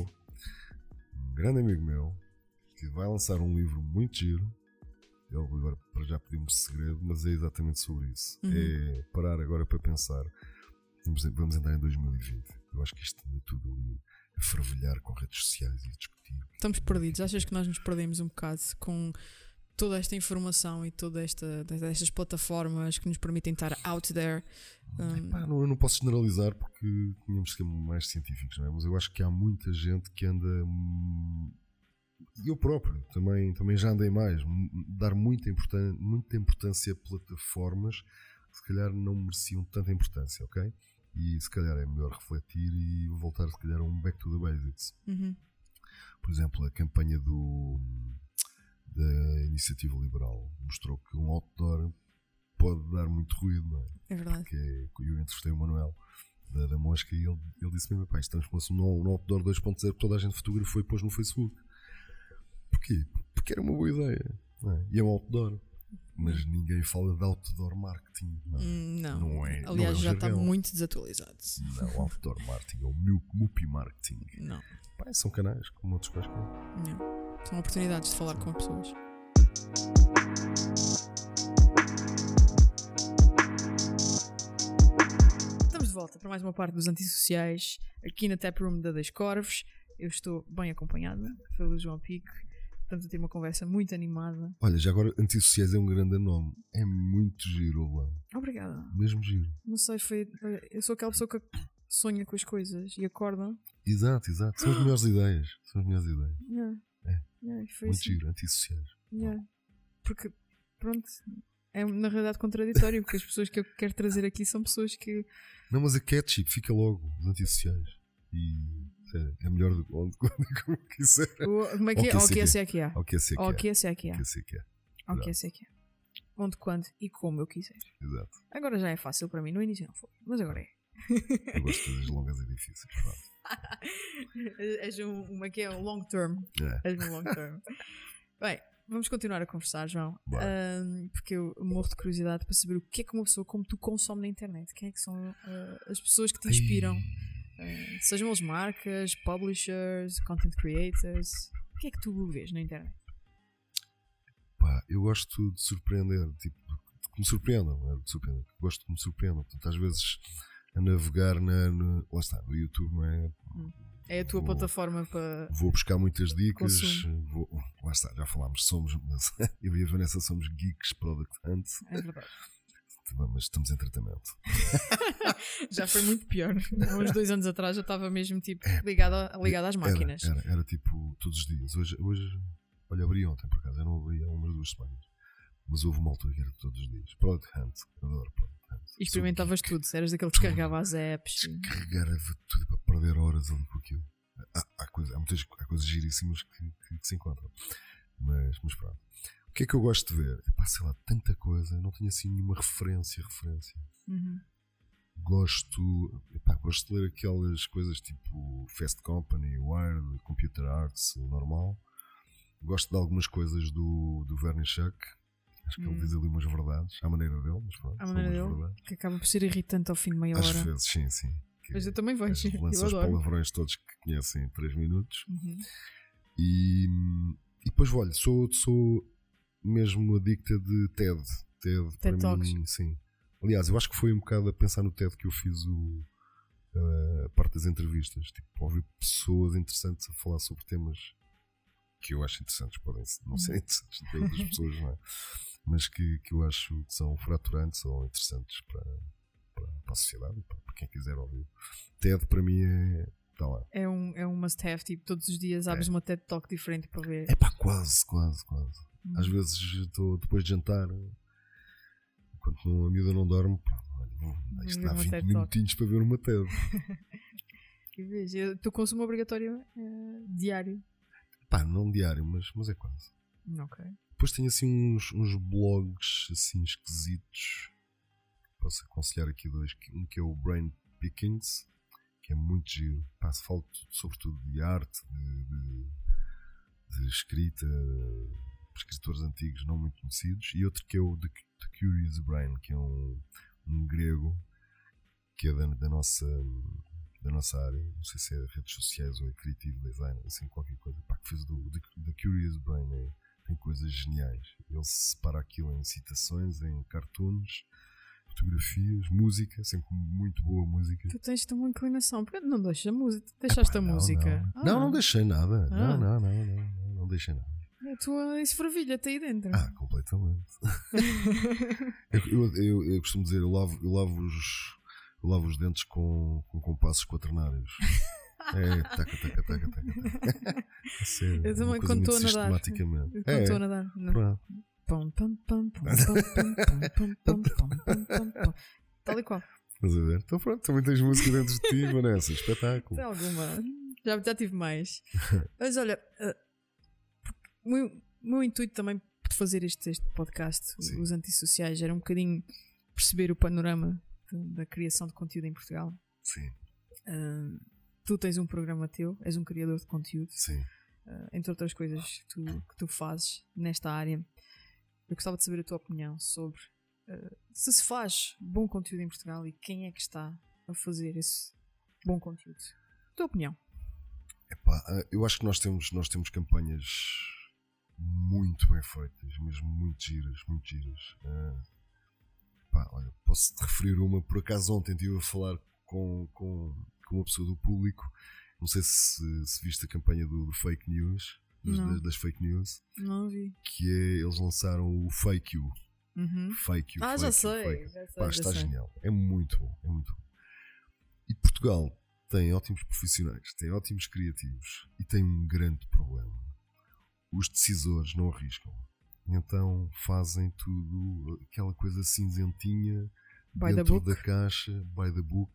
um grande amigo meu, que vai lançar um livro muito giro. Ele agora para já pediu-me segredo, mas é exatamente sobre isso. Uhum. É parar agora para pensar. Vamos, vamos entrar em 2020. Eu acho que isto anda tudo ali a fervilhar com redes sociais e a discutir. Estamos perdidos. Achas que nós nos perdemos um bocado com toda esta informação e toda esta destas plataformas que nos permitem estar out there? Um, Epá, não, eu não posso generalizar porque tínhamos que ser mais científicos, não é? Mas eu acho que há muita gente que anda. hum, eu próprio também, também já andei mais. Dar muita, importân muita importância a plataformas que se calhar não mereciam tanta importância, ok? E se calhar é melhor refletir e voltar, se calhar, a um back to the basics. uhum. Por exemplo, a campanha do, da Iniciativa Liberal mostrou que um outdoor pode dar muito ruído, não é? É verdade. que é, eu entrevistei o Manuel da, da Mosca e ele, ele disse mesmo: pá, isto transformou-se num, num outdoor 2.0 toda a gente fotografou e pôs no Facebook. Porquê? Porque era uma boa ideia. não é? E é um outdoor. Mas ninguém fala de outdoor marketing. Não, Hum, Não. Não é- não Aliás, é um já está muito desatualizado. não outdoor marketing, é o mu- MUPI marketing. Não. Pá, são canais como outros quaisquer. não. São oportunidades de falar com pessoas. Estamos de volta para mais uma parte dos antissociais aqui na Tap Room da Dois Corvos. Eu estou bem acompanhada pelo João Pico. Estamos a ter uma conversa muito animada. Olha, já agora Antissociais é um grande nome. É muito giro lá. Obrigada. Mesmo giro. Não sei, foi. Eu sou aquela pessoa que sonha com as coisas e acorda. Exato, exato. São as [GASPS] melhores ideias. São as melhores ideias. Yeah. É. Yeah, Muito assim. giro, Antissociais. Yeah. Porque, pronto, é na realidade contraditório, porque as pessoas que eu quero trazer aqui são pessoas que. Não, mas a catchy fica logo, os antissociais. E é melhor do que onde, quando [LAUGHS] como quiser. o- Como é que é? sei que esse é que há. Ao que é que é. é Ao que é que é. Que é que há. Onde, quando e como eu quiser. Exato. Agora já é fácil para mim, no início não foi, mas agora é. [LAUGHS] Eu gosto de coisas longas e difíceis. pronto. [LAUGHS] És um, uma que é um long term. É. És um long term. Bem, vamos continuar a conversar, João. Ahm, porque eu morro de curiosidade para saber o que é que uma pessoa como tu consome na internet. Quem é que são ah, as pessoas que te inspiram? Ah, sejam eles marcas, publishers, content creators. O que é que tu vês na internet? Pá, eu gosto de surpreender, tipo, de que me surpreendam, é? de surpreender. Gosto que me surpreendam. Portanto, às vezes a navegar na, no, lá está, no YouTube, não é? É a tua Vou- plataforma para. Vou buscar muitas dicas. Vou, lá está, já falámos, somos, mas [LAUGHS] eu e a Vanessa somos geeks, product hunt, É verdade. Mas estamos em tratamento. [LAUGHS] Já foi muito pior. Há uns dois anos atrás já estava mesmo tipo ligada, ligada às máquinas. É, Era, era, era tipo todos os dias. Hoje, hoje, olha, abri ontem por acaso, eu não abri há umas duas semanas. Mas houve uma altura que era todos os dias. Product Hunt, adoro Product Hunt. E experimentavas tudo, eras daquele que descarregava as apps. Descarregava tudo para perder horas ali com aquilo. Há, há, coisa, há muitas há coisas giríssimas que, que- que se encontram. Mas, mas pronto. O que é que eu gosto de ver? Epá, sei lá, tanta coisa. Não tinha assim nenhuma referência, referência. Uhum. Gosto, epá, gosto de ler aquelas coisas tipo Fast Company, Wired, Computer Arts, normal. Gosto de algumas coisas do, do Vernichuk. Acho que Hum. ele diz ali umas verdades, à maneira dele, mas pronto. À maneira dele. verdades. Que acaba por ser irritante ao fim de meia Às hora. vezes, sim, sim. Que Mas eu também vejo, [LAUGHS] eu lança os palavrões todos que conhecem em 3 minutos. Uhum. E, e depois, olha, sou, sou mesmo adicta de TED. TED, para Talks. mim, sim. Aliás, eu acho que foi um bocado a pensar no TED que eu fiz o, a parte das entrevistas. Tipo, ouvir pessoas interessantes a falar sobre temas que eu acho interessantes. Podem não ser interessantes de outras pessoas, não é? [LAUGHS] Mas que, que eu acho que são fraturantes ou interessantes para, para, para a sociedade, para, para quem quiser ouvir. TED, para mim, é. Está lá. É um, é um must-have, tipo, todos os dias abres uma TED Talk diferente para ver. É pá, quase, quase, quase. Às vezes estou depois de jantar, enquanto a miúda não dorme, vou- isto dá uma 20 TED Talk. minutinhos para ver uma vês? [LAUGHS] Eu- Tu consumo obrigatório eh, diário. Pá, não diário, mas, mas é quase. Ok. Depois tenho assim uns, uns blogs assim esquisitos. Posso aconselhar aqui dois. Um que é o Brain Pickings, que é muito giro. Pá, se falo tudo- sobretudo de arte, de, de- de escrita, escritores antigos não muito conhecidos. E outro que é o The, The Curious Brain, que é um, um grego que é da, da nossa da nossa área, não sei se é redes sociais ou é creative design, assim qualquer coisa, pá, que fez do The, The Curious Brain, é, tem coisas geniais. Ele separa aquilo em citações, em cartoons, fotografias, música, sempre muito boa música. Tu tens uma inclinação. Porquê não deixas a música? Deixaste a Epá, não, música? Não, não, não deixei nada. Ah. Não, não, não, não, não, não deixei nada. A tua esfravilha está aí dentro. Ah, completamente. eu, eu, eu, eu, costumo dizer, eu lavo, eu lavo, os, eu lavo os dentes com, com compassos quaternários. É, taca, taca, taca, taca. Sério, eu também quando estou a nadar. Quando é, a nadar. Pronto. Tal e qual. Estás a ver? Então pronto, também tens música dentro de ti, Vanessa. Espetáculo. Tem alguma. Já, já tive mais. Mas olha. Uh, meu, o meu intuito também de fazer este, este podcast, Sim. os antissociais, era um bocadinho perceber o panorama de- da criação de conteúdo em Portugal. Sim, Ah, tu tens um programa teu, és um criador de conteúdo, sim. ah, entre outras coisas que tu, que tu fazes nesta área. Eu gostava de saber a tua opinião sobre ah, se se faz bom conteúdo em Portugal e quem é que está a fazer esse bom conteúdo. A tua opinião. Epá, eu acho que nós temos, nós temos campanhas muito bem feitas, mesmo muito giras, muito giras. Ah, pá, olha, posso te referir uma, por acaso ontem estive a falar com, com, com uma pessoa do público, não sei se, se viste a campanha do, do Fake News, dos- das, das fake news, Não vi. que é eles lançaram o Fake You. Uhum. Fake You. Ah, fake já you, sei. fake. Já sei, Pá, já está sei. genial. É muito bom. É muito bom. E Portugal tem ótimos profissionais, tem ótimos criativos e tem um grande problema. Os decisores não arriscam. Então fazem tudo, aquela coisa cinzentinha By dentro da caixa, by the book.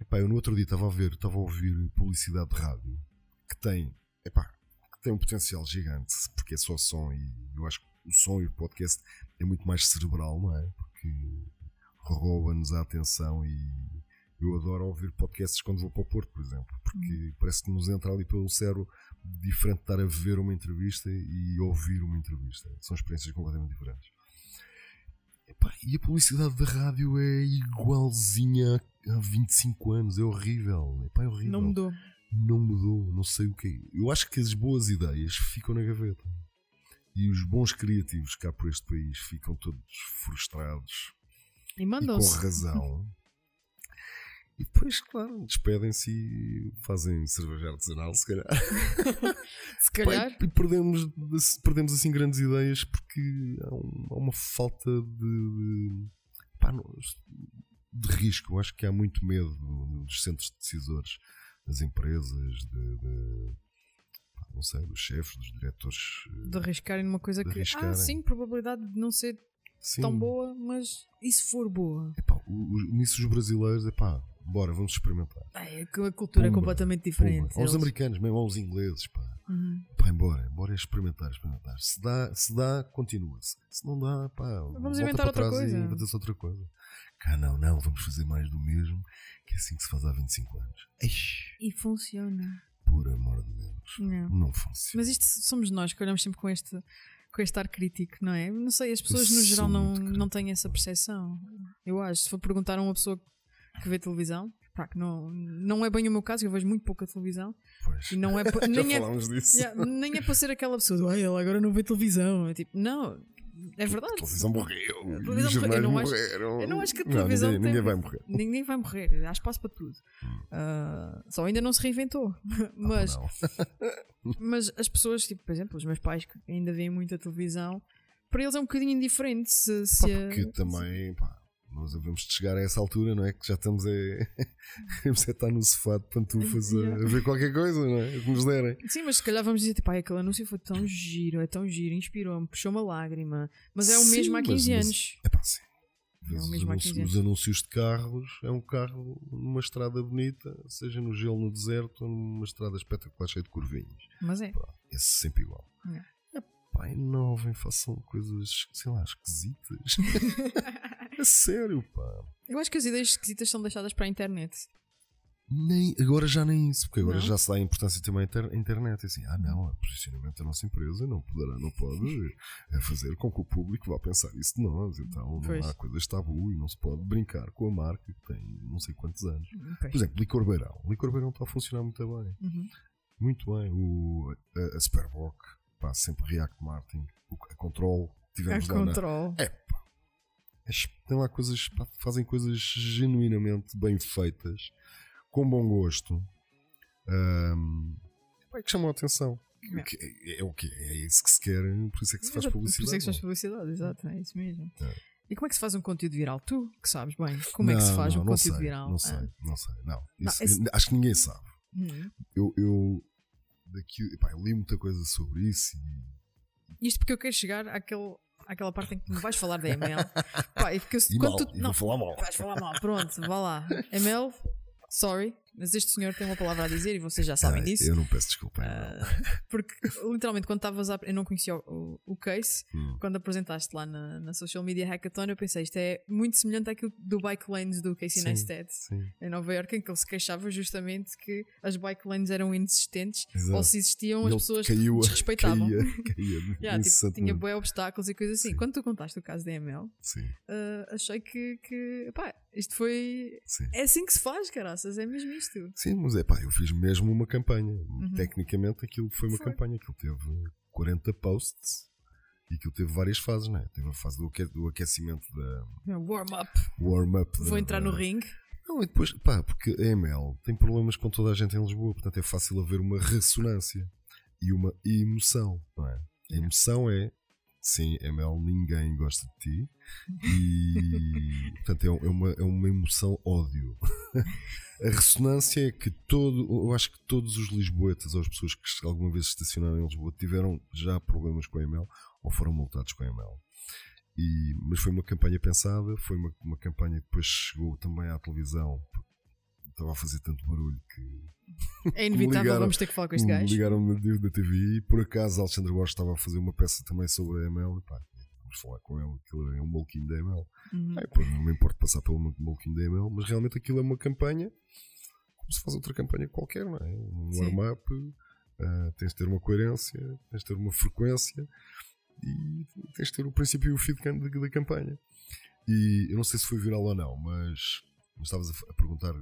Epá, eu no outro dia estava a ver, estava a ouvir publicidade de rádio que tem, epá, que tem um potencial gigante, porque é só som e eu acho que o som e o podcast é muito mais cerebral, não é? Porque rouba-nos a atenção e eu adoro ouvir podcasts quando vou para o Porto, por exemplo, porque parece que nos entra ali pelo cérebro diferente de estar a ver uma entrevista e ouvir uma entrevista. São experiências completamente diferentes. Epá, e a publicidade da rádio é igualzinha há 25 anos, é horrível. Epá, é horrível. Não mudou. Não mudou, não sei o que é. Eu acho que as boas ideias ficam na gaveta. E os bons criativos cá por este país ficam todos frustrados E e com razão. [LAUGHS] E depois, claro, despedem-se e fazem cerveja artesanal, se calhar. [LAUGHS] Se calhar. E perdemos, perdemos assim grandes ideias porque há, um- há uma falta de, de, pá, não- de risco. Eu acho que há muito medo dos centros decisores, das empresas, de, de- pá, não sei, dos chefes, dos diretores. eh, De arriscarem numa coisa De que. arriscarem. Ah, sim, probabilidade de não ser Sim. tão boa, mas e se for boa? Epá, o- o- nisso os brasileiros, epá, bora, vamos experimentar. Ai, é que a cultura é Pumba, completamente Pumba. diferente. Aos Eles- americanos, mesmo aos ingleses, pá. Uhum. Pá, embora, embora é experimentar, experimentar. Se dá, se dá continua-se. Se não dá, pá, volta inventar outra coisa. E inventa-se outra coisa. Cá não, não, vamos fazer mais do mesmo, que é assim que se faz há 25 anos. Eish, E funciona. por amor de Deus, Não. não funciona. Mas isto somos nós que olhamos sempre com este, com este ar crítico, não é? Não sei, as pessoas no geral não, não têm essa percepção. Eu acho. Se for perguntar a uma pessoa que vê televisão, pá, que não, não é bem o meu caso, eu vejo muito pouca televisão. Pois. E não é pa- [LAUGHS] nem, é. Yeah, nem é para ser aquela pessoa do ai, ela agora não vê televisão. É tipo, não, é verdade. A televisão morreu. A televisão morreu. Eu não acho-. Eu não acho que a Não, televisão ninguém, tem- ninguém vai morrer. Ninguém vai morrer, há espaço para tudo. Ah, só ainda não se reinventou. [LAUGHS] Ah, Mas, não. [LAUGHS] mas as pessoas, tipo, por exemplo, os meus pais que ainda veem muita televisão, para eles é um bocadinho indiferente se. se Pá, a- porque também, pá, nós devemos de chegar a essa altura, não é? Que já estamos a, [LAUGHS] devemos é estar no sofá de pantufas a, a ver qualquer coisa, não é? Que nos derem. Sim, mas se calhar vamos dizer, tipo, ai, aquele anúncio foi tão giro, é tão giro, inspirou-me, puxou uma lágrima. Mas é o Sim, mesmo há mas- 15 mas- anos. É pá, sim. É o mesmo há anúncios- 15 anos. os anúncios de carros é um carro numa estrada bonita, seja no gelo no deserto ou numa estrada espetacular cheia de curvinhas. Mas é. Esse sempre igual. É. É pá, inovem, façam coisas, sei lá, esquisitas. [LAUGHS] a sério, pá. Eu acho que as ideias esquisitas são deixadas para a internet. Nem, agora já nem isso, porque agora Não? já se dá importância também à inter- à internet. Assim, ah, não, o posicionamento da nossa empresa não poderá, não pode eh, fazer com que o público vá pensar isso de nós. Então Pois. não há coisas tabu e não se pode brincar com a marca que tem não sei quantos anos. Pois. Por exemplo, Licor Beirão. Licor Beirão está a funcionar muito bem. Uhum. Muito bem. O, a, a Superboc, pá, sempre React Martin. O, a Control, A tivemos na, control. é pá. As- Tem lá coisas, fazem coisas genuinamente bem feitas, com bom gosto, ahm, pá, que chamam a atenção. É. Que É, é o quê? É isso que se quer, por isso é que se faz Exato, publicidade. Por isso é que se faz não publicidade, exato, é isso mesmo. É. E como é que se faz um conteúdo viral? Tu que sabes bem, como é que se Não, faz não, um não conteúdo sei, viral? Não Ah. sei, não sei. Não, Não, Isso- esse- Acho que ninguém sabe. Hum. Eu, eu, daqui, epá, eu li muita coisa sobre isso e, Isto porque eu quero chegar àquele, àquela parte em que me vais falar da ML. Pá, e porque eu, e quando mal, tu- não, vou falar mal. vais falar mal, pronto, vá lá. ML, sorry, mas este senhor tem uma palavra a dizer e vocês já sabem Ah, disso. Eu não peço desculpa. Ah, porque literalmente quando estavas a. Eu não conhecia o, o, case, Hum. quando apresentaste lá na, na Social Media Hackathon, eu pensei isto é muito semelhante àquilo do bike lanes do Casey. Neistat em Nova York, em que ele se queixava justamente que as bike lanes eram inexistentes exato. ou se existiam as pessoas caiu desrespeitavam. Caía, [LAUGHS] caía Yeah, tipo, tinha bué obstáculos e coisas assim. Sim. Quando tu contaste o caso da ML, Sim, ah, achei que, que pá, isto foi. sim. É assim que se faz, caraças, é mesmo isto. Sim, mas é pá, eu fiz mesmo uma campanha. Tecnicamente aquilo foi uma Uhum. Foi. campanha, aquilo teve 40 posts e aquilo teve várias fases, né? Teve a fase do, aque- do aquecimento da Warm-up. warm-up. Vou da- entrar da- no ringue. Não, e depois, pá, porque a ML tem problemas com toda a gente em Lisboa, portanto é fácil haver uma ressonância. e uma emoção, não é? A emoção é Sim, ML, ninguém gosta de ti. E [LAUGHS] portanto é, uma, é uma emoção ódio. [LAUGHS] a ressonância é que todo, eu acho que todos os lisboetas ou as pessoas que alguma vez estacionaram em Lisboa tiveram já problemas com a ML ou foram multados com a ML. E, mas foi uma campanha pensada, foi uma, uma campanha que depois chegou também à televisão. Estava a fazer tanto barulho que é inevitável, ligaram, vamos ter que falar com este gajo. Ligaram-me da TV e por acaso Alexandre Borges estava a fazer uma peça também sobre a ML e pá, vamos falar com ele, aquilo é um molquinho da ML. Uhum. Aí, pô, não me importa passar pelo molquinho da ML, mas realmente aquilo é uma campanha como se faz outra campanha qualquer, não é? Um warm-up, uh, tens de ter uma coerência, tens de ter uma frequência e tens de ter o princípio e o fim da, da campanha. E eu não sei se foi viral ou não, mas me estavas a, a perguntar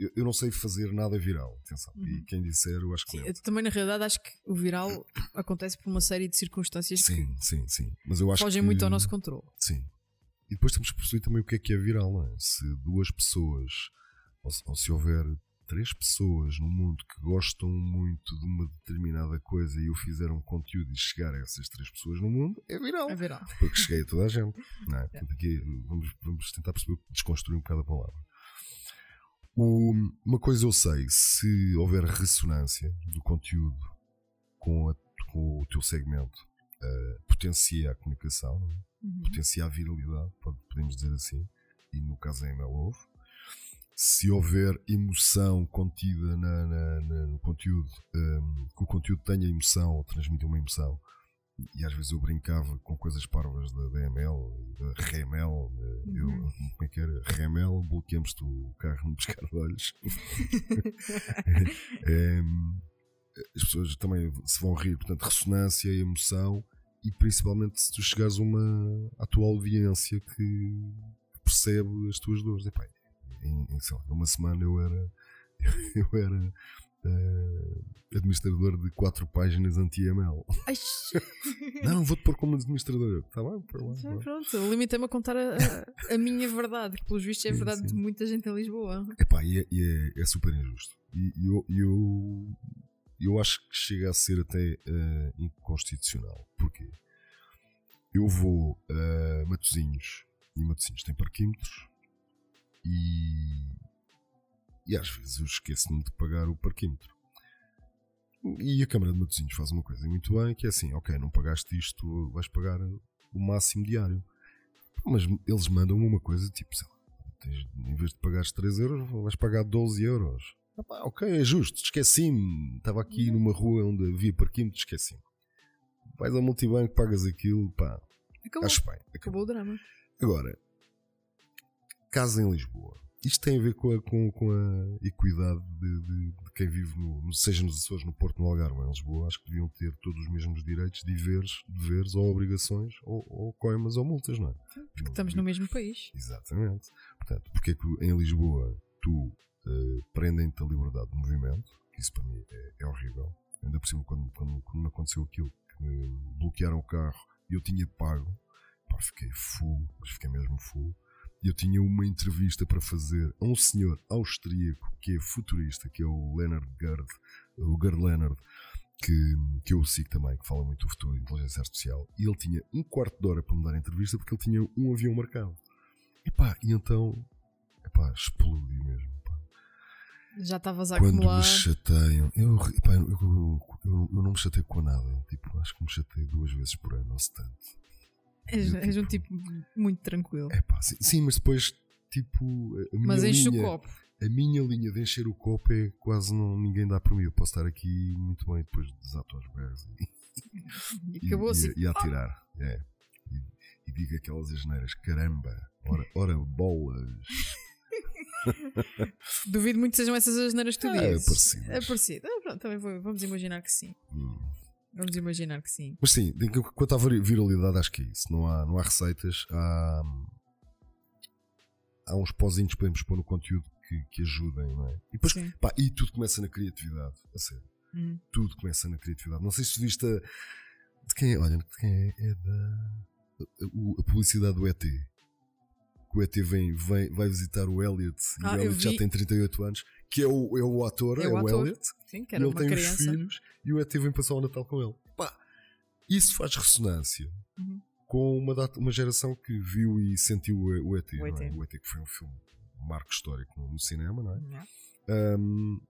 eu, eu, não sei fazer nada viral, atenção. Uhum. E quem disser, eu acho que. Sim, eu também, na realidade, acho que o viral acontece por uma série de circunstâncias sim, que sim, sim. Mas eu acho fogem que... muito ao nosso controle. Sim. E depois temos que perceber também o que é que é viral, não é? Se duas pessoas, ou se, ou se houver três pessoas no mundo que gostam muito de uma determinada coisa e eu fizer um conteúdo e chegar a essas três pessoas no mundo, é viral. É viral. Porque cheguei a toda a gente. Não é? [LAUGHS] Portanto, aqui vamos, vamos tentar perceber, desconstruir um bocado a palavra. Uma coisa eu sei, se houver ressonância do conteúdo com, a, com o teu segmento, uh, potencia a comunicação, é? uhum. potencia a viralidade, podemos dizer assim, e no caso da ML houve. Se houver emoção contida na, na, na, no conteúdo, um, que o conteúdo tenha emoção ou transmita uma emoção, e às vezes eu brincava com coisas parvas da DML, da Remel, uhum. eu, como é que era? Remel, bloqueamos-te o carro no pescar de olhos. [LAUGHS] [LAUGHS] é, as pessoas também se vão rir, portanto, ressonância, emoção e principalmente se tu chegares uma, à tua audiência que percebe as tuas dores. Epá, em, em, lá, numa semana eu era [LAUGHS] eu era uh, administrador de quatro páginas anti-ML. [LAUGHS] não, vou-te pôr como administrador. Está bem, por lá. Já, pronto, limitei-me a contar a, a, a, minha verdade, que pelos vistos é a verdade sim. de muita gente em Lisboa. Epá, e é, e é, é super injusto. E eu, eu, eu acho que chega a ser até uh, inconstitucional. Porquê? Eu vou a uh, Matozinhos e Matozinhos tem parquímetros e e às vezes eu esqueço-me de pagar o parquímetro. E a Câmara de Matosinhos faz uma coisa muito bem, que é assim, ok, não pagaste isto, vais pagar o máximo diário. Mas eles mandam uma coisa tipo, sei lá, tens, em vez de pagares 3 euros, vais pagar 12 euros. Ah, pá, ok, é justo, esqueci-me. Estava aqui uhum. numa rua onde havia parquímetro, esqueci-me. Vais ao multibanco, pagas aquilo, pá. Acabou. Acho bem. Acabou. acabou o drama. Agora, casa em Lisboa isto tem a ver com a, com, com a equidade de, de, de, quem vive, no, seja nos Açores, no Porto, no Algarve ou em Lisboa. Acho que deviam ter todos os mesmos direitos, deveres, deveres ou obrigações, ou, ou coimas ou multas, não é? Porque estamos no mesmo país. Exatamente. Portanto, porque é que em Lisboa tu uh, prendem-te a liberdade de movimento? Isso para mim é, é horrível. Ainda por cima, quando, quando, quando aconteceu aquilo, que me bloquearam o carro e eu tinha pago, pá, fiquei full, mas fiquei mesmo full eu tinha uma entrevista para fazer a um senhor austríaco que é futurista, que é o Leonard Gerd, o Gerd Leonard, que, que eu sigo também, que fala muito do futuro da inteligência artificial, e ele tinha um quarto de hora para me dar a entrevista porque ele tinha um avião marcado. E pá, e então, epá, explodi mesmo. Já estavas a Quando acumular. me chateiam, eu, epá, eu, eu, eu, eu, não me chateio com nada, tipo, acho que me chateio duas vezes por ano, não se tanto. És, és um tipo muito tranquilo. É pá, sim, sim, mas depois, tipo. mas enche linha, o copo. A minha linha de encher o copo é quase não, ninguém dá para mim. Eu posso estar aqui muito bem depois desato aos berros e, e, acabou assim. E, e a tirar. É. E, e digo aquelas asneiras: caramba, ora, ora bolas. [LAUGHS] Duvido muito que sejam essas asneiras que tu é, dizes. É parecido. É parecido. Ah, pronto, também vamos imaginar que sim. Hum. Vamos imaginar que sim. Mas sim, quanto à viralidade, acho que é isso. Não há, não há receitas. Há, há uns pozinhos podemos pôr no conteúdo que, que ajudem, não é? E, depois, pá, e tudo começa na criatividade. A sério. Hum. Tudo começa na criatividade. Não sei se viste a, de quem é, olha, de quem é, é da a, a publicidade do ET. que o ET vem, vem, vai visitar o Elliot e Ah, o Elliot já tem 38 anos, que é o, é o ator, é, É o o, ator. Elliot, Sim, que era ele uma tem criança. os filhos e o ET vem passar o Natal com ele. Pá, isso faz ressonância Uhum. com uma, data- uma geração que viu e sentiu o, ET. O não é? ET. O ET que foi um filme, um marco histórico no, cinema, não é? Yeah. Hum,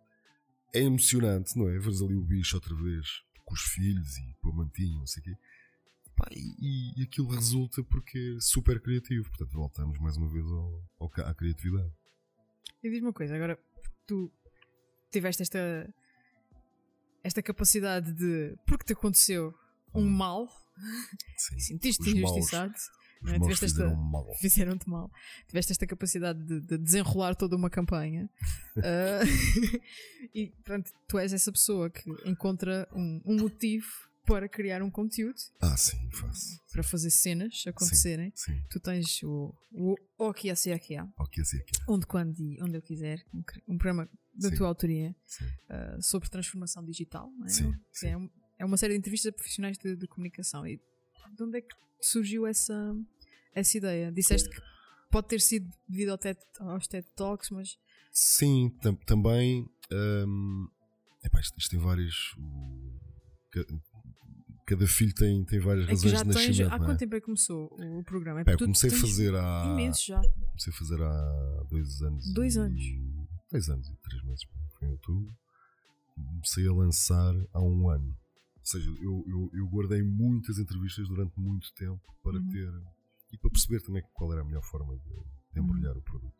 é emocionante, não é? Vês ali o bicho outra vez com os filhos e com a mantinha, não sei o quê. Pá, e, e aquilo resulta porque é super criativo. Portanto, voltamos mais uma vez ao, ao à criatividade. E diz-me uma coisa, agora tu tiveste esta esta capacidade de porque te aconteceu um Hum. mal e [LAUGHS] sentiste-te injustiçado, Os é? maus tiveste esta, fizeram mal. [LAUGHS] fizeram-te mal, tiveste esta capacidade de, de desenrolar toda uma campanha [LAUGHS] Ah, e pronto, tu és essa pessoa que encontra um, um motivo para criar um conteúdo, Ah, sim, faço. para fazer cenas acontecerem. Sim. Tu tens o, o Aqui, Ok, assim aqui. onde, quando e onde eu quiser, um, um programa da Sim. tua autoria Sim. uh, sobre transformação digital. É? Sim, Que sim. É, um- é uma série de entrevistas a profissionais de, de comunicação. E de onde é que surgiu essa, essa ideia? Disseste que pode ter sido devido ao TED, aos TED Talks, mas Sim, tam- também. hum, epá, isto, isto tem várias. o- cada filho tem, tem várias é razões de tens. nascimento. Há não é? quanto tempo é que começou o, programa? É Pá, eu comecei a tens fazer há. Imenso já. Comecei a fazer há dois anos. Dois e- anos. Dois anos e três meses. Foi em outubro. Comecei a lançar há um ano. Ou seja, eu, eu, eu guardei muitas entrevistas durante muito tempo para Uhum. ter. e para perceber também qual era a melhor forma de, de embrulhar o produto.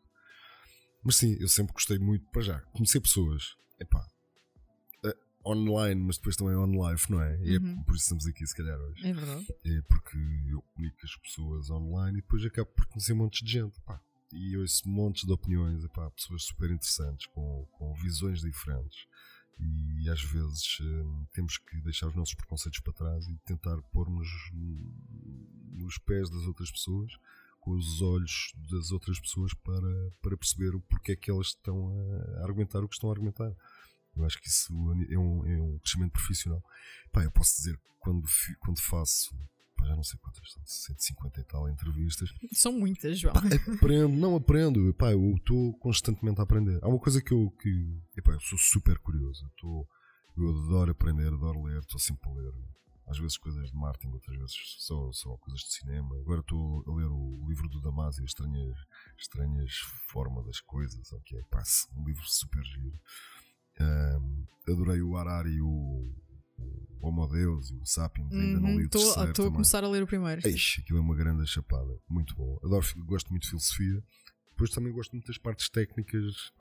Mas sim, eu sempre gostei muito. Para já, conhecer pessoas. Epá. Online, mas depois também on live, não é? E Uhum. é por isso estamos aqui, se calhar, hoje. É verdade. É porque eu comunico com as pessoas online e depois acabo por conhecer montes de gente. pá. E ouço montes de opiniões, epá, pessoas super interessantes, com, com visões diferentes. E às vezes hum, temos que deixar os nossos preconceitos para trás e tentar pôr-nos nos pés das outras pessoas, com os olhos das outras pessoas, para, para perceber o porquê é que elas estão a argumentar o que estão a argumentar. Eu acho que isso é um, é um crescimento profissional. Pá, eu posso dizer que quando, quando faço, pá, já não sei quantas são, 150 e tal entrevistas, São muitas, João. aprendo, não aprendo, pá, eu estou constantemente a aprender. Há uma coisa que eu, que, epá, eu sou super curioso, eu, estou- eu adoro aprender, adoro ler, estou sempre a ler. Às vezes coisas de marketing, outras vezes só, só coisas de cinema. Agora estou a ler o livro do Damasio, Estranhas, Estranhas Forma das Coisas, ok? Pá, um livro super giro. Ahm, adorei o Harari, o, o Homo Deus e o Sapiens, ainda não li o Estou terceiro Uhum, a começar a ler o primeiro. Eixe, aquilo é uma grande chapada. Muito bom. Adoro, gosto muito de filosofia. Depois também gosto muito das partes técnicas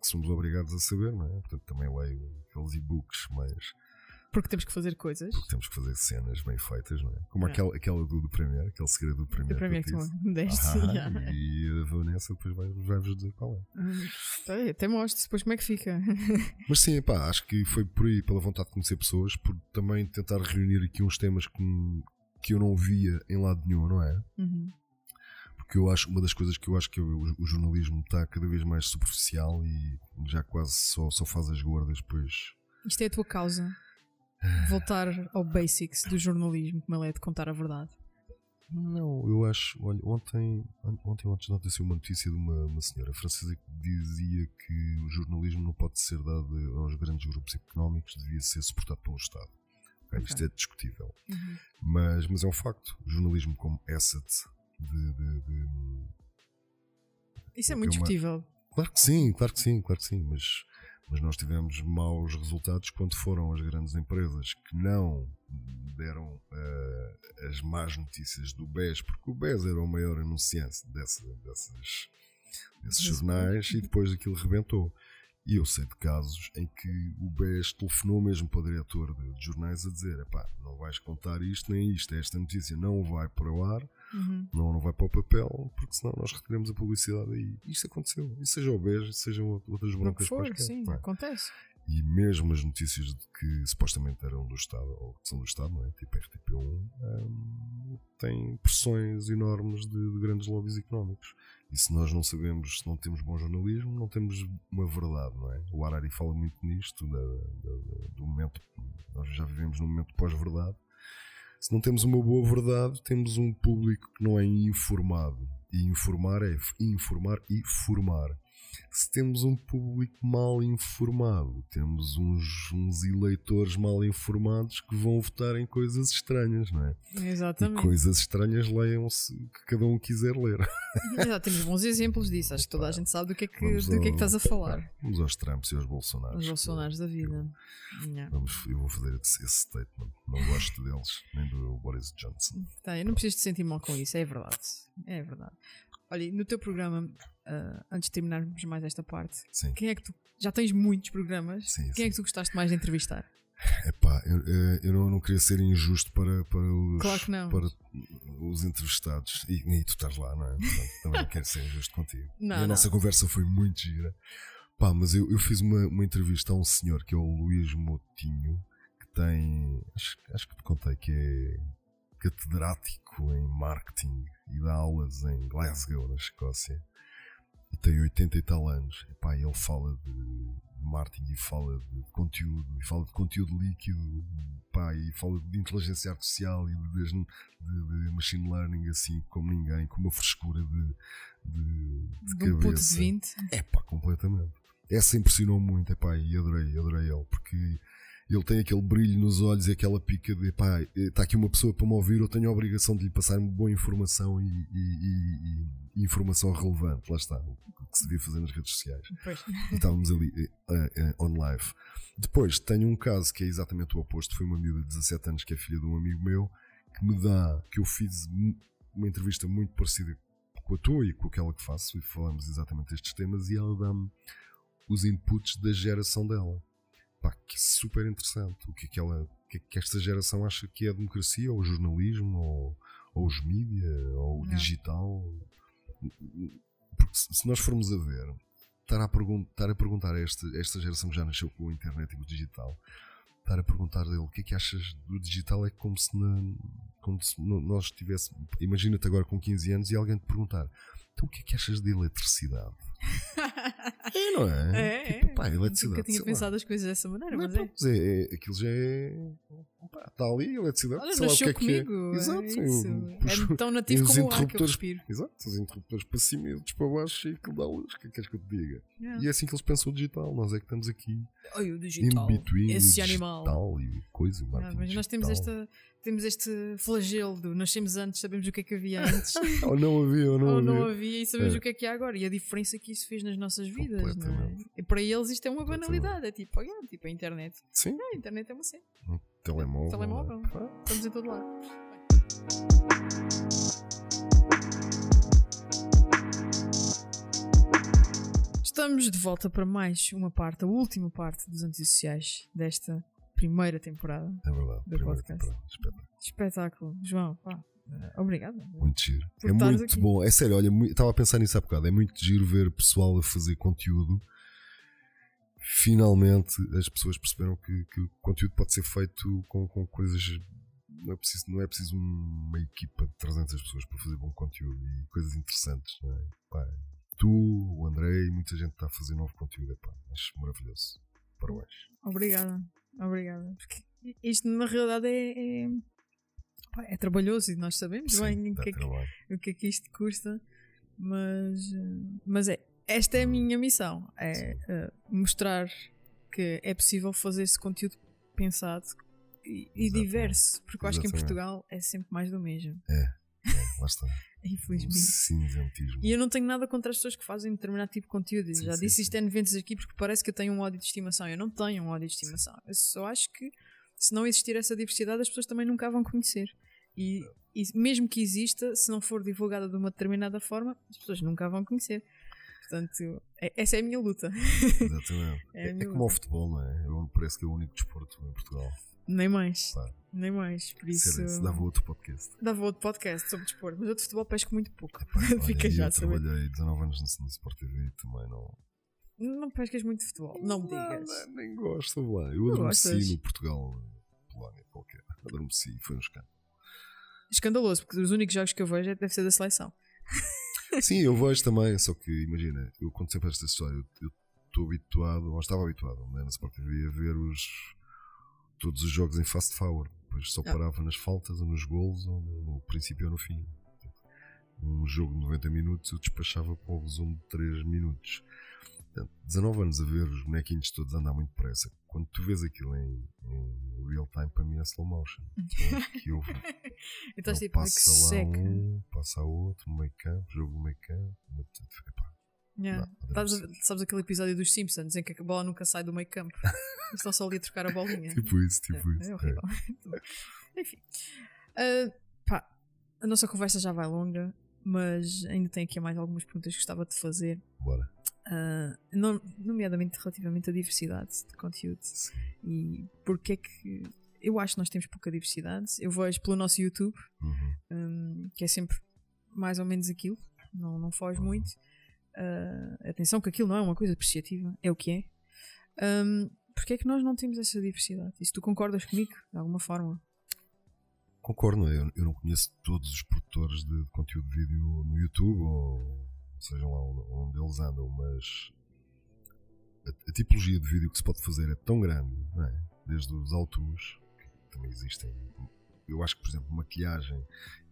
que somos obrigados a saber, não é? Portanto, também leio aqueles e-books, mas Porque temos que fazer coisas. porque temos que fazer cenas bem feitas, não é? Como É. aquela, aquela do, do Premiere, aquele segredo do Premiere. O primeiro que tu me deste. Ah, [LAUGHS] yeah. E a Vanessa depois vai- vai-vos dizer qual é. Hum, tá, Até mostro depois como é que fica. [LAUGHS] Mas sim, pá, acho que foi por aí, pela vontade de conhecer pessoas, por também tentar reunir aqui uns temas que, que eu não via em lado nenhum, não é? Uhum. porque eu acho uma das coisas que eu acho que o, o jornalismo está cada vez mais superficial e já quase só, só faz as gordas depois Isto é a tua causa. Voltar ao basics do jornalismo, como ele é de contar a verdade. não eu acho olha ontem ontem antes de ontem saiu uma notícia de uma, uma senhora francesa que dizia que o jornalismo não pode ser dado aos grandes grupos económicos devia ser suportado pelo Estado Ok, isto é discutível Uhum. mas, mas é um facto o jornalismo como asset de- de- de, Isso é É muito uma- discutível. Claro que sim, claro que sim, claro que sim, mas, mas nós tivemos maus resultados quando foram as grandes empresas que não deram eh, as más notícias do BES, porque o BES era o maior anunciante dessas, desses Desse- jornais e depois aquilo rebentou. E eu sei de casos em que o BES telefonou mesmo para o diretor de, de jornais a dizer: "Epá, não vais contar isto nem isto, esta notícia não vai para o ar, Uhum. não, não vai para o papel, porque senão nós retiramos a publicidade aí. Isto aconteceu. E seja o beijo, sejam outras broncas for, quaisquer, sim, é? acontece. E mesmo as notícias de que supostamente eram do Estado, ou que são do Estado, não é? Tipo RTP1, hum, têm pressões enormes de, de grandes lobbies económicos. E se nós não sabemos, se não temos bom jornalismo, não temos uma verdade, não é? O Harari fala muito nisto, da- da- do momento, nós já vivemos num momento pós-verdade. Se não temos uma boa verdade, temos um público que não é informado. E informar é informar e formar se temos um público mal informado, temos uns, uns eleitores mal informados que vão votar em coisas estranhas, não é? Exatamente. E coisas estranhas leiam-se que cada um quiser ler. [LAUGHS] Exato, temos bons exemplos disso. Acho que toda a gente sabe do que é que, do ao, que, é que estás a falar. Vamos aos Trumps e aos Bolsonaros. Os Bolsonaros da vida. Eu, yeah. vamos, eu vou fazer esse statement. Não gosto deles, nem do Boris Johnson. Tá, eu não preciso te sentir mal com isso, é verdade. É verdade. Olha, no teu programa, uh, antes de terminarmos mais esta parte, sim. quem é que tu. Já tens muitos programas. Sim, quem sim. é que tu gostaste mais de entrevistar? Epá, eu, eu não, não queria ser injusto para, para, os, claro para os entrevistados. E, e, tu estás lá, não é? Portanto, também não quero ser injusto contigo. [LAUGHS] Não, e a não. nossa conversa foi muito gira. Pá, mas eu, eu fiz uma, uma entrevista a um senhor que é o Luís Motinho, que tem. Acho, acho que te contei que é catedrático em marketing e dá aulas em Glasgow, na Escócia. E tem 80 e tal anos. E pá, ele fala de marketing e fala de conteúdo, e fala de conteúdo líquido, pá, e fala de inteligência artificial e de, de, de machine learning assim como ninguém, com uma frescura de, de, de, um puto de 20. É pá, completamente. Essa impressionou muito, é pá, e adorei, adorei ele, porque ele tem aquele brilho nos olhos e aquela pica de pá, está aqui uma pessoa para me ouvir, eu tenho a obrigação de lhe passar boa informação e, e, e, e informação relevante. Lá está, o que se devia fazer nas redes sociais. Pois. E estávamos ali uh, uh, on live. Depois tenho um caso que é exatamente o oposto. Foi uma miúda de 17 anos que é filha de um amigo meu que me dá, que eu fiz uma entrevista muito parecida com a tua e com aquela que faço e falamos exatamente destes temas e ela dá-me os inputs da geração dela pá, que super interessante. O que é que, ela, o que, é que esta geração acha que é a democracia, ou o jornalismo, ou, ou os mídias, ou o digital. Porque se nós formos a ver, estar a, estar a perguntar a esta, esta geração que já nasceu com a internet e o digital, estar a perguntar dele o que é que achas do digital é como se, na, como se nós tivéssemos. Imagina-te agora com 15 anos e alguém te perguntar então o que é que achas de eletricidade? [LAUGHS] é, não é? É, tipo, pá, eletricidade. Nunca tinha pensado lá. as coisas dessa maneira, não, mas é. é, é. Aquilo já é. Está ali, eletricidade. Olha, sei lá o que é comigo. que é. Exato. É. Eu, é tão nativo como o ar que eu respiro. Exato, os interruptores para cima e outros para baixo e aquilo dá luz. O que queres que eu te diga? Yeah. E é assim que eles pensam o digital. Nós é que estamos aqui. Oi, o digital. In between. Esse animal. E coisa, yeah, mas nós temos esta temos este flagelo do nascemos antes, sabemos o que é que havia antes. [LAUGHS] ou não havia, ou não ou havia. não havia e sabemos é. o que é que há agora. E a diferença que isso fez nas nossas vidas. Não é? E para eles isto é uma banalidade. É tipo, oh, tipo a internet. Sim. É, a internet é uma cena. Um telemóvel. telemóvel. Estamos em todo lado. Estamos de volta para mais uma parte, a última parte dos antissociais desta primeira temporada. É verdade. Do podcast. Temporada. Espetáculo. Espetáculo. João, pá, obrigado. Muito giro. É muito aqui. bom. É sério, olha, estava a pensar nisso há bocado. É muito giro ver pessoal a fazer conteúdo. Finalmente as pessoas perceberam que, que o conteúdo pode ser feito com, com coisas. Não é, preciso, não é preciso uma equipa de 300 pessoas para fazer bom conteúdo e coisas interessantes. Não é? Pá, tu, o André e muita gente está a fazer novo conteúdo. É, pá, acho maravilhoso. Parabéns. Obrigada. Obrigada. Porque isto na realidade é, é, é trabalhoso e nós sabemos Sim, bem o que, é que, o que, é que isto custa, mas, mas é, esta é a minha missão: é uh, mostrar que é possível fazer esse conteúdo pensado e, e diverso, porque eu acho que em Portugal é sempre mais do mesmo. É, é lá está. Infelizmente. Cinzentismo. E eu não tenho nada contra as pessoas que fazem determinado tipo de conteúdo. Sim, Já sim, disse isto N vezes aqui porque parece que eu tenho um ódio de estimação. Eu não tenho um ódio de estimação. Eu só acho que se não existir essa diversidade, as pessoas também nunca a vão conhecer. E, e mesmo que exista, se não for divulgada de uma determinada forma, as pessoas nunca a vão conhecer. Portanto, é, essa é a minha luta. Exatamente. [LAUGHS] é, é como o futebol, não é? Eu, parece que é o único desporto em Portugal. Nem mais. Claro. Nem mais. Por isso. Isso dava outro podcast. Dava outro podcast sobre desporto, mas eu de futebol pesco muito pouco. Epá, [LAUGHS] Fica já, eu trabalhei 19 anos no, no Sport TV e também não. Não pescas muito futebol, não me digas. Não, nem gosto lá. Eu adormeci no Portugal, Polónia, qualquer. Adormeci e foi um escândalo. Escandaloso, porque os únicos jogos que eu vejo é deve ser da seleção. [LAUGHS] Sim, eu vejo também, só que imagina, eu conto sempre esta história. Eu estou habituado, ou estava habituado, né, na Sport TV, a ver os todos os jogos em fast forward. Depois só ah. parava nas faltas, ou nos gols, ou no, princípio ou no fim. um jogo de 90 minutos, eu despachava para o resumo de 3 minutos. Portanto, 19 anos a ver os bonequinhos todos andar muito depressa. Quando tu vês aquilo em, em real time, para mim é slow motion. [LAUGHS] Que eu, Então, tipo, que passa lá seca. um, passa outro, meio campo, jogo meio campo. Epá, Yeah. Sabes, sabes aquele episódio dos Simpsons em que a bola nunca sai do meio campo? [LAUGHS] Estão só ali a trocar a bolinha. tipo isso, tipo é, isso. é horrível. [LAUGHS] Enfim. Ah, pá, a nossa conversa já vai longa, mas ainda tenho aqui mais algumas perguntas que gostava de fazer. É, bora. Nom- nomeadamente relativamente à diversidade de conteúdo Sim. e porque é que eu acho que nós temos pouca diversidade. Eu vejo pelo nosso YouTube, Uhum. hum, que é sempre mais ou menos aquilo, não, não foge muito. Ah, atenção que aquilo não é uma coisa apreciativa, é o que é. Hum, porque é que nós não temos essa diversidade? Se tu concordas comigo, de alguma forma? Concordo, é? eu, eu não conheço todos os produtores de conteúdo de vídeo no YouTube, ou sejam lá onde, eles andam, mas a, a tipologia de vídeo que se pode fazer é tão grande, é? desde os autos, que também existem. Eu acho que, por exemplo, maquilhagem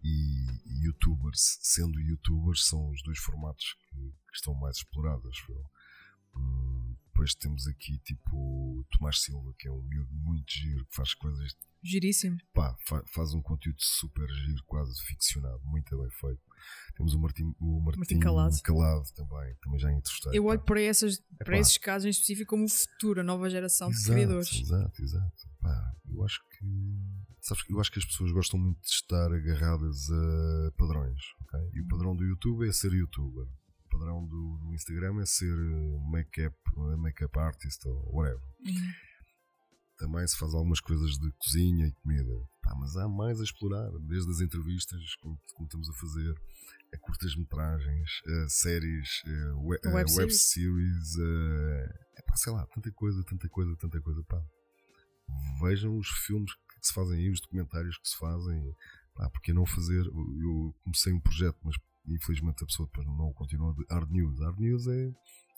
e, e youtubers, sendo youtubers, são os dois formatos que, que estão mais explorados, eu. Hum, depois temos aqui tipo o Tomás Silva, que é um miúdo muito giro, que faz coisas Giríssimo. pá, fa- faz um conteúdo super giro, quase ficcionado, muito bem feito. Temos o Martim, o Martim, Martim Calado. também, também já entrevistei. Eu pá. olho para, essas, para Epá. esses casos em específico como o futuro, a nova geração de exato, criadores. Exato, exato. Pá, eu acho que sabes, que- eu acho que as pessoas gostam muito de estar agarradas a padrões, ok? E o padrão do YouTube é ser youtuber. O padrão do, do Instagram é ser eh, make-up, eh, make-up artist ou whatever. Uhum. também se faz algumas coisas de cozinha e comida. Pá, mas há mais a explorar, desde as entrevistas, como, como estamos a fazer, a curtas-metragens, a séries, a we- a Web web, series. a, epá, sei lá, tanta coisa, tanta coisa, tanta coisa. Pá. Vejam os filmes que se fazem aí, os documentários que se fazem. Pá, porque não fazer? Eu comecei um projeto, mas infelizmente a pessoa depois não o continuou. De Hard News. Hard News é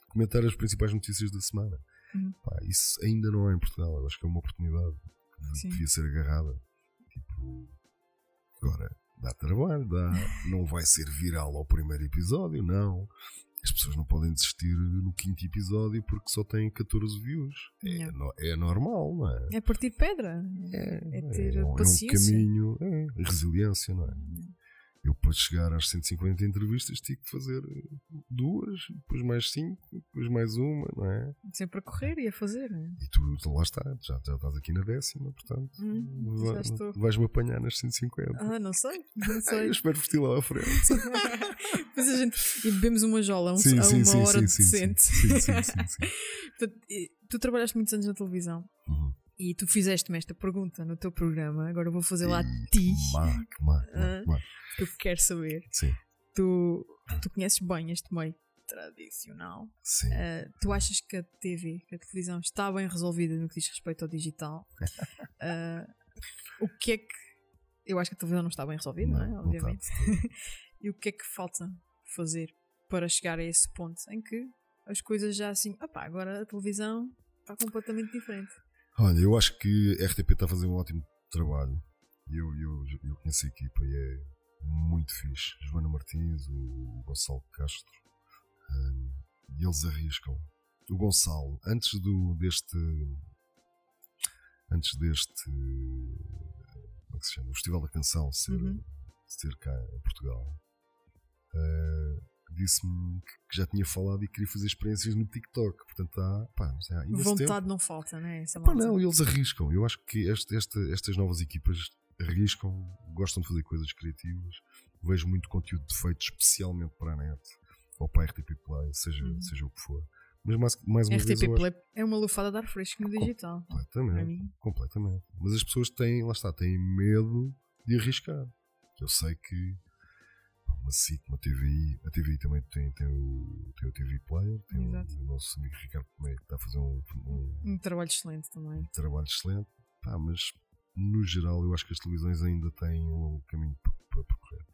comentar as principais notícias da semana. Uhum. Pá, isso ainda não há em Portugal. Eu acho que é uma oportunidade que Sim. devia ser agarrada. Tipo, agora, dá trabalho, dá. não vai ser viral ao primeiro episódio, não. As pessoas não podem desistir no quinto episódio porque só têm 14 views. É, no- é normal, não é? É partir pedra. É, É ter um, é um paciência. caminho, é, resiliência, não é? Eu para chegar às 150 entrevistas tive que fazer duas, depois mais cinco, depois mais uma, não é? Sempre a correr e a fazer. né? E tu lá está, já, já estás aqui na décima, portanto Hum, vai- vais-me apanhar nas 150. Ah, não sei. Não [LAUGHS] sei. eu espero vestir lá à frente. [LAUGHS] Depois a gente e bebemos uma jola a, um- sim, a sim, uma sim, hora sim, sim, sim, decente. sim, sim, sim. [LAUGHS] Portanto, tu trabalhaste muitos anos na televisão Uhum. E tu fizeste-me esta pergunta no teu programa. Agora eu vou fazer lá a ti, que má. que eu quero saber. Sim, Tu, tu conheces bem este meio tradicional. sim. Ah, tu achas que a TV, que a televisão está bem resolvida no que diz respeito ao digital? [LAUGHS] Ah, o que é que. Eu acho que a televisão não está bem resolvida, não, é? Não, não Obviamente. está. [LAUGHS] e o que é que falta fazer para chegar a esse ponto em que as coisas já assim. Opá, agora a televisão está completamente diferente. Olha, eu acho que a RTP está a fazer um ótimo trabalho. Eu, eu, eu conheço a equipa e é muito fixe. Joana Martins, o Gonçalo Castro, hum, e eles arriscam. O Gonçalo, antes do, deste. Antes deste. Como é que se chama? O Festival da Canção ser, Uhum. ser cá em Portugal, eh, disse-me que- já tinha falado e queria fazer experiências no TikTok. Portanto, há, pá, não sei, há imenso tempo. Vontade não falta, não é? Essa Pá, malta. não, eles arriscam. Eu acho que este- esta- estas novas equipas arriscam, gostam de fazer coisas criativas. Vejo muito conteúdo feito especialmente para a net ou para a RTP Play, seja, Uhum. seja o que for. Mas mais, mais uma vez RTP acho Play é uma lufada de ar fresco no digital. Completamente, completamente. Mas as pessoas têm, lá está, têm medo de arriscar. Eu sei que uma SIC, uma TVI, a TVI também tem, tem, o, tem o TV Player, tem o, o nosso amigo Ricardo Tomé que está a fazer um- um, Um trabalho excelente também. trabalho excelente, pá, mas no geral eu acho que as televisões ainda têm um caminho para, percorrer.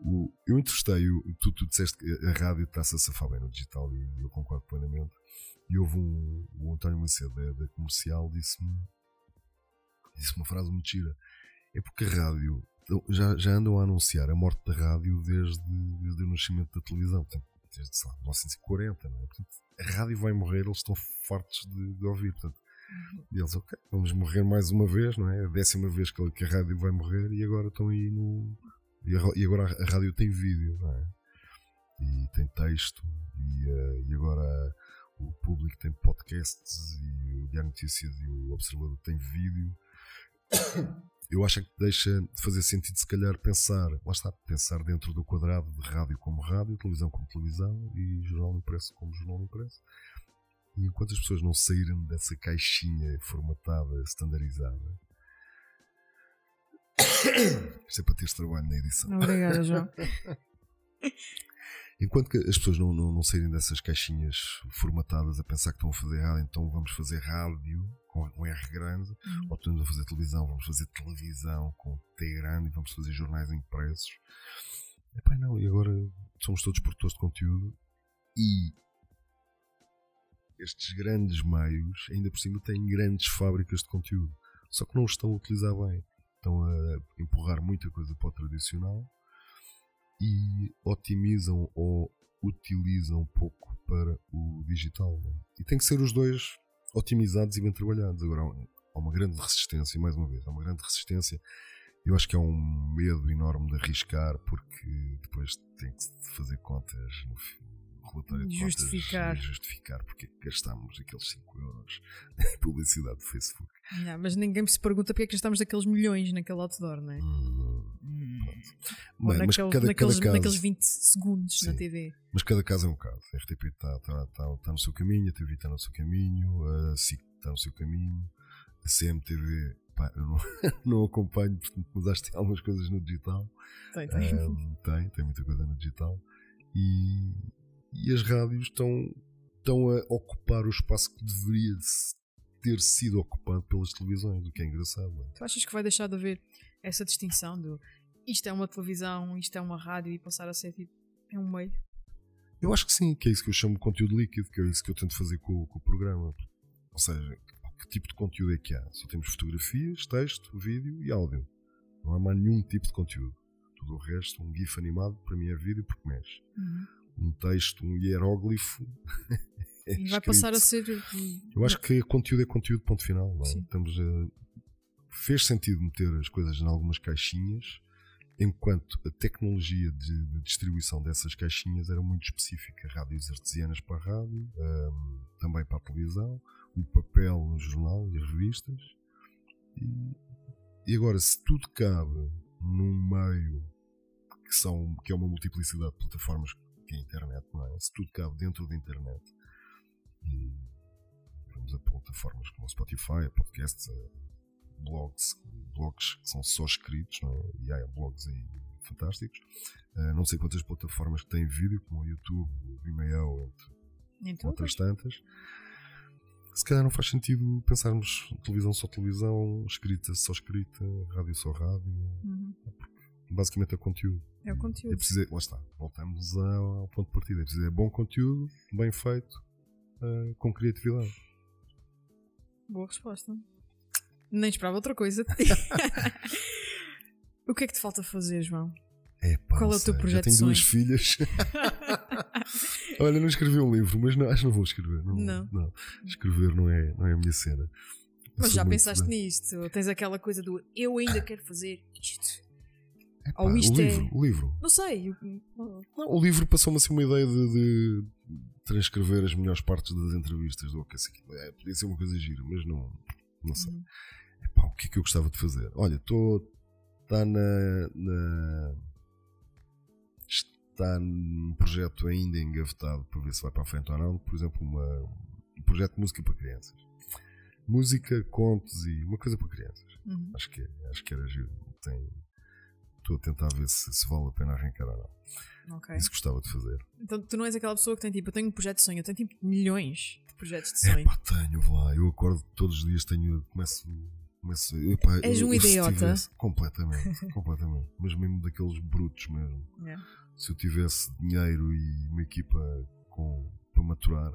O- eu entrevistei, o- tu, tu disseste que a rádio está-se a safar bem no digital e eu concordo plenamente. E houve um, o António Macedo da, da comercial disse-me disse uma frase muito gira. É porque a rádio já, já andam a anunciar a morte da rádio desde, desde o nascimento da televisão, portanto, desde sei lá, 1940. Não é? Portanto, a rádio vai morrer, eles estão fartos de, de ouvir. Portanto, e eles, ok, vamos morrer mais uma vez, não é? A décima vez que, a rádio vai morrer e agora estão aí no. E, agora a, rádio tem vídeo, não é? E tem texto, e, uh, e agora o público tem podcasts, e o Diário Notícias e o Observador tem vídeo. Eu acho que deixa de fazer sentido, se calhar, pensar, lá está, pensar dentro do quadrado de rádio como rádio, televisão como televisão e jornal impresso como jornal impresso. E enquanto as pessoas não saírem dessa caixinha formatada, standardizada, [COUGHS] isto é para teres trabalho na edição. Obrigada, João. [LAUGHS] enquanto que as pessoas não, não, não saírem dessas caixinhas formatadas a pensar que estão a fazer rádio, então vamos fazer rádio com, com R grande, uhum. ou estamos a fazer televisão, vamos fazer televisão com T grande e vamos fazer jornais impressos. Epá, não, e agora somos todos produtores de conteúdo e estes grandes meios, ainda por cima, têm grandes fábricas de conteúdo. Só que não estão a utilizar bem. Estão a empurrar muita coisa para o tradicional e otimizam ou utilizam pouco para o digital. Não? E tem que ser os dois otimizados e bem trabalhados. Agora há uma grande resistência, mais uma vez, há uma grande resistência. Eu acho que há um medo enorme de arriscar porque depois tem que fazer contas no, relatório de justificar. contas justificar porque é gastámos aqueles 5 euros em publicidade do Facebook. Não, mas ninguém se pergunta porque é que gastámos aqueles milhões naquele outdoor, não é? Hum, hum. Ou Bem, naquele, cada, naqueles, cada caso, naqueles 20 segundos sim, na TV. Mas cada caso é um caso. A RTP está tá, tá, tá no seu caminho, a TV está no seu caminho, a SIC está no seu caminho, a CMTV Pá, eu não, [LAUGHS] não, acompanho, portanto, tem [LAUGHS] algumas coisas no digital. Tem, tem. Um, tem, tem muita coisa no digital. E, e as rádios estão, estão a ocupar o espaço que deveria ter sido ocupado pelas televisões, o que é engraçado. Não é? Tu achas que vai deixar de haver essa distinção do isto é uma televisão, isto é uma rádio e passar a ser tipo, é um meio? Eu acho que sim, que é isso que eu chamo de conteúdo líquido, que é isso que eu tento fazer com, com o programa. Ou seja, que tipo de conteúdo é que há? Só temos fotografias, texto, vídeo e áudio. Não há mais nenhum tipo de conteúdo. Tudo o resto, um GIF animado, para mim é vídeo porque mexe. Uhum um texto, um hieróglifo. [LAUGHS] é vai passar a ser. Eu acho que conteúdo é conteúdo, ponto final. Não é? Estamos a... Fez sentido meter as coisas em algumas caixinhas, enquanto a tecnologia de, de distribuição dessas caixinhas era muito específica. Rádios artesianas para a rádio, um, também para a televisão, o papel no jornal e as revistas. E, e agora, se tudo cabe num meio que, são, que é uma multiplicidade de plataformas que é a internet, não é? Se tudo cabe dentro da internet e vamos a plataformas como o Spotify, a podcasts, a blogs, blogs que são só escritos, não é? E há blogs aí fantásticos. Uh, não sei quantas plataformas que têm vídeo, como o YouTube, o Vimeo, entre outras tantas. Se calhar não faz sentido pensarmos televisão só televisão, escrita só escrita, rádio só rádio. Uhum. Basicamente é conteúdo. É o conteúdo. É preciso, lá está, voltamos ao ponto de partida. É preciso é bom conteúdo, bem feito, uh, com criatividade. Boa resposta. Nem esperava outra coisa. [LAUGHS] o que é que te falta fazer, João? Epá, Qual é o teu projeto? Já tenho duas filhas. [LAUGHS] Olha, não escrevi um livro, mas não, acho que não vou escrever. Não, não. não. Escrever não é, não é a minha cena. mas já pensaste nisto? Tens aquela coisa do eu ainda quero fazer isto. Epá, Ou isto o livro, é... o livro. Não sei. Não, o livro passou-me assim uma ideia de, de, transcrever as melhores partes das entrevistas do OK. É, podia ser uma coisa gira, mas não, não sei. Uhum. Epá, o que é que eu gostava de fazer? Olha, estou. Está na, na. Está num projeto ainda engavetado para ver se vai para a frente ou não. Por exemplo, uma, um projeto de música para crianças. Música, contos e uma coisa para crianças. Uhum. Acho, que, acho que era giro. Tem, estou a tentar ver se, se vale a pena arrancar ou não. Okay. Isso gostava de fazer. Então tu não és aquela pessoa que tem tipo, eu tenho um projeto de sonho, eu tenho tipo milhões de projetos de sonho. É pá, tenho lá, eu acordo todos os dias, tenho, começo. começo epá, és um idiota. Tivesse, completamente, [LAUGHS] completamente. Mas mesmo daqueles brutos mesmo. Yeah. Se eu tivesse dinheiro e uma equipa com, para maturar,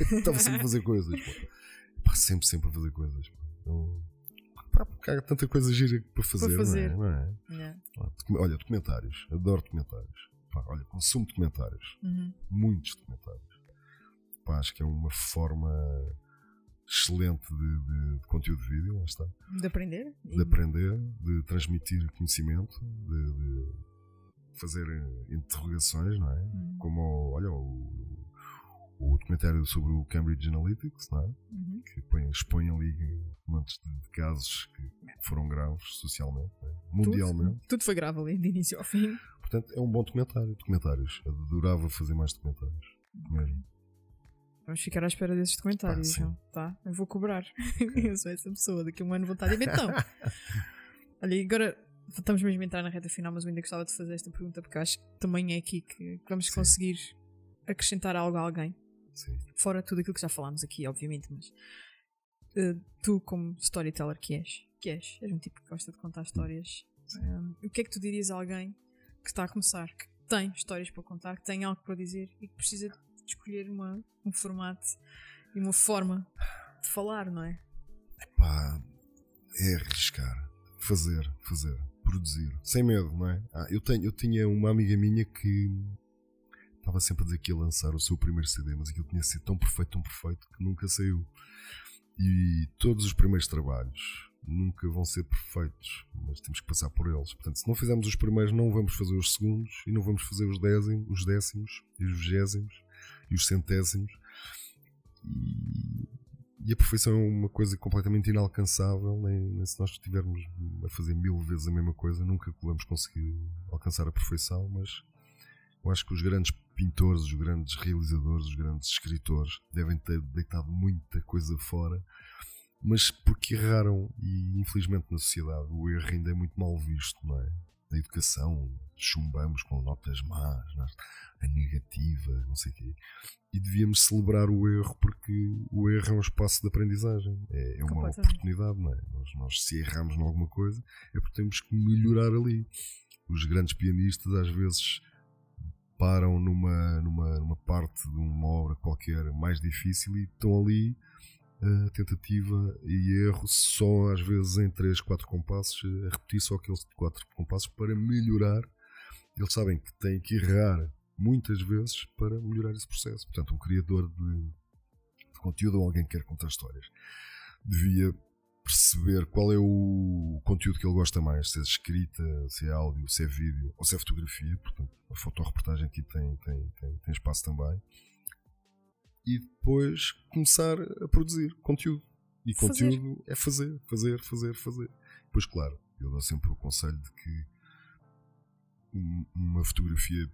[LAUGHS] estava sempre a fazer coisas. Pá. Pá, sempre, sempre a fazer coisas. Então, Pá, porque há tanta coisa gira para fazer, Para fazer. não é? Não é? Docu- Olha, documentários. Adoro documentários. Pá, olha, consumo documentários. Uhum. Muitos documentários. Pá, acho que é uma forma excelente de, de- de conteúdo de vídeo, lá está. De aprender. De aprender, de transmitir conhecimento, de, de fazer interrogações, não é? Uhum. Como, olha, o, o documentário sobre o Cambridge Analytics, não é? Uhum. que põe, expõe ali montes de, de casos que foram graves socialmente, é? mundialmente. Tudo, tudo foi grave ali, de início ao fim. Portanto, é um bom documentário. Documentários. Adorava fazer mais documentários. Mesmo. Vamos ficar à espera desses documentários, Ah, então, tá? Eu vou cobrar. [LAUGHS] eu sou essa pessoa, daqui a um ano vou estar a dizer, então. [LAUGHS] Olha, agora estamos mesmo a entrar na reta final, mas eu ainda gostava de fazer esta pergunta porque acho que também é aqui que que vamos Sim. conseguir acrescentar algo a alguém. Sim. Fora tudo aquilo que já falámos aqui, obviamente, mas eh, tu, como storyteller que és, que és, és um tipo que gosta de contar histórias. Sim. eh, o que é que tu dirias a alguém que está a começar, que tem histórias para contar, que tem algo para dizer e que precisa de escolher uma, um formato e uma forma de falar, não é? Pá, é arriscar. Fazer, fazer. Produzir. Sem medo, não é? Ah, eu, tenho, eu tinha uma amiga minha que estava sempre a dizer que ia lançar o seu primeiro CD, mas aquilo tinha sido tão perfeito, tão perfeito, que nunca saiu. E todos os primeiros trabalhos nunca vão ser perfeitos, mas temos que passar por eles. Portanto, se não fizermos os primeiros, não vamos fazer os segundos e não vamos fazer os décimos, os décimos e os vigésimos e os centésimos. E, e a perfeição é uma coisa completamente inalcançável. Nem, nem se nós estivermos a fazer mil vezes a mesma coisa, nunca vamos conseguir alcançar a perfeição. Mas eu acho que os grandes pintores, os grandes realizadores, os grandes escritores devem ter deitado muita coisa fora, mas porque erraram e infelizmente na sociedade o erro ainda é muito mal visto, não é? Na educação, chumbamos com notas más, é? a negativa, não sei o quê. E devíamos celebrar o erro porque o erro é um espaço de aprendizagem, é, é uma oportunidade, não é? Nós, nós se erramos em alguma coisa é porque temos que melhorar ali. Os grandes pianistas às vezes param numa, numa, numa parte de uma obra qualquer mais difícil e estão ali a tentativa e erro só às vezes em 3, 4 compassos, a repetir só aqueles 4 compassos para melhorar. Eles sabem que têm que errar muitas vezes para melhorar esse processo. Portanto, um criador de, de conteúdo ou alguém que quer contar histórias devia perceber qual é o conteúdo que ele gosta mais, se é escrita, se é áudio, se é vídeo ou se é fotografia. Portanto, a fotoreportagem aqui tem, tem, tem, tem espaço também. E depois começar a produzir conteúdo. E Fazer. conteúdo é fazer, fazer, fazer, fazer. Depois, claro, eu dou sempre o conselho de que um- uma fotografia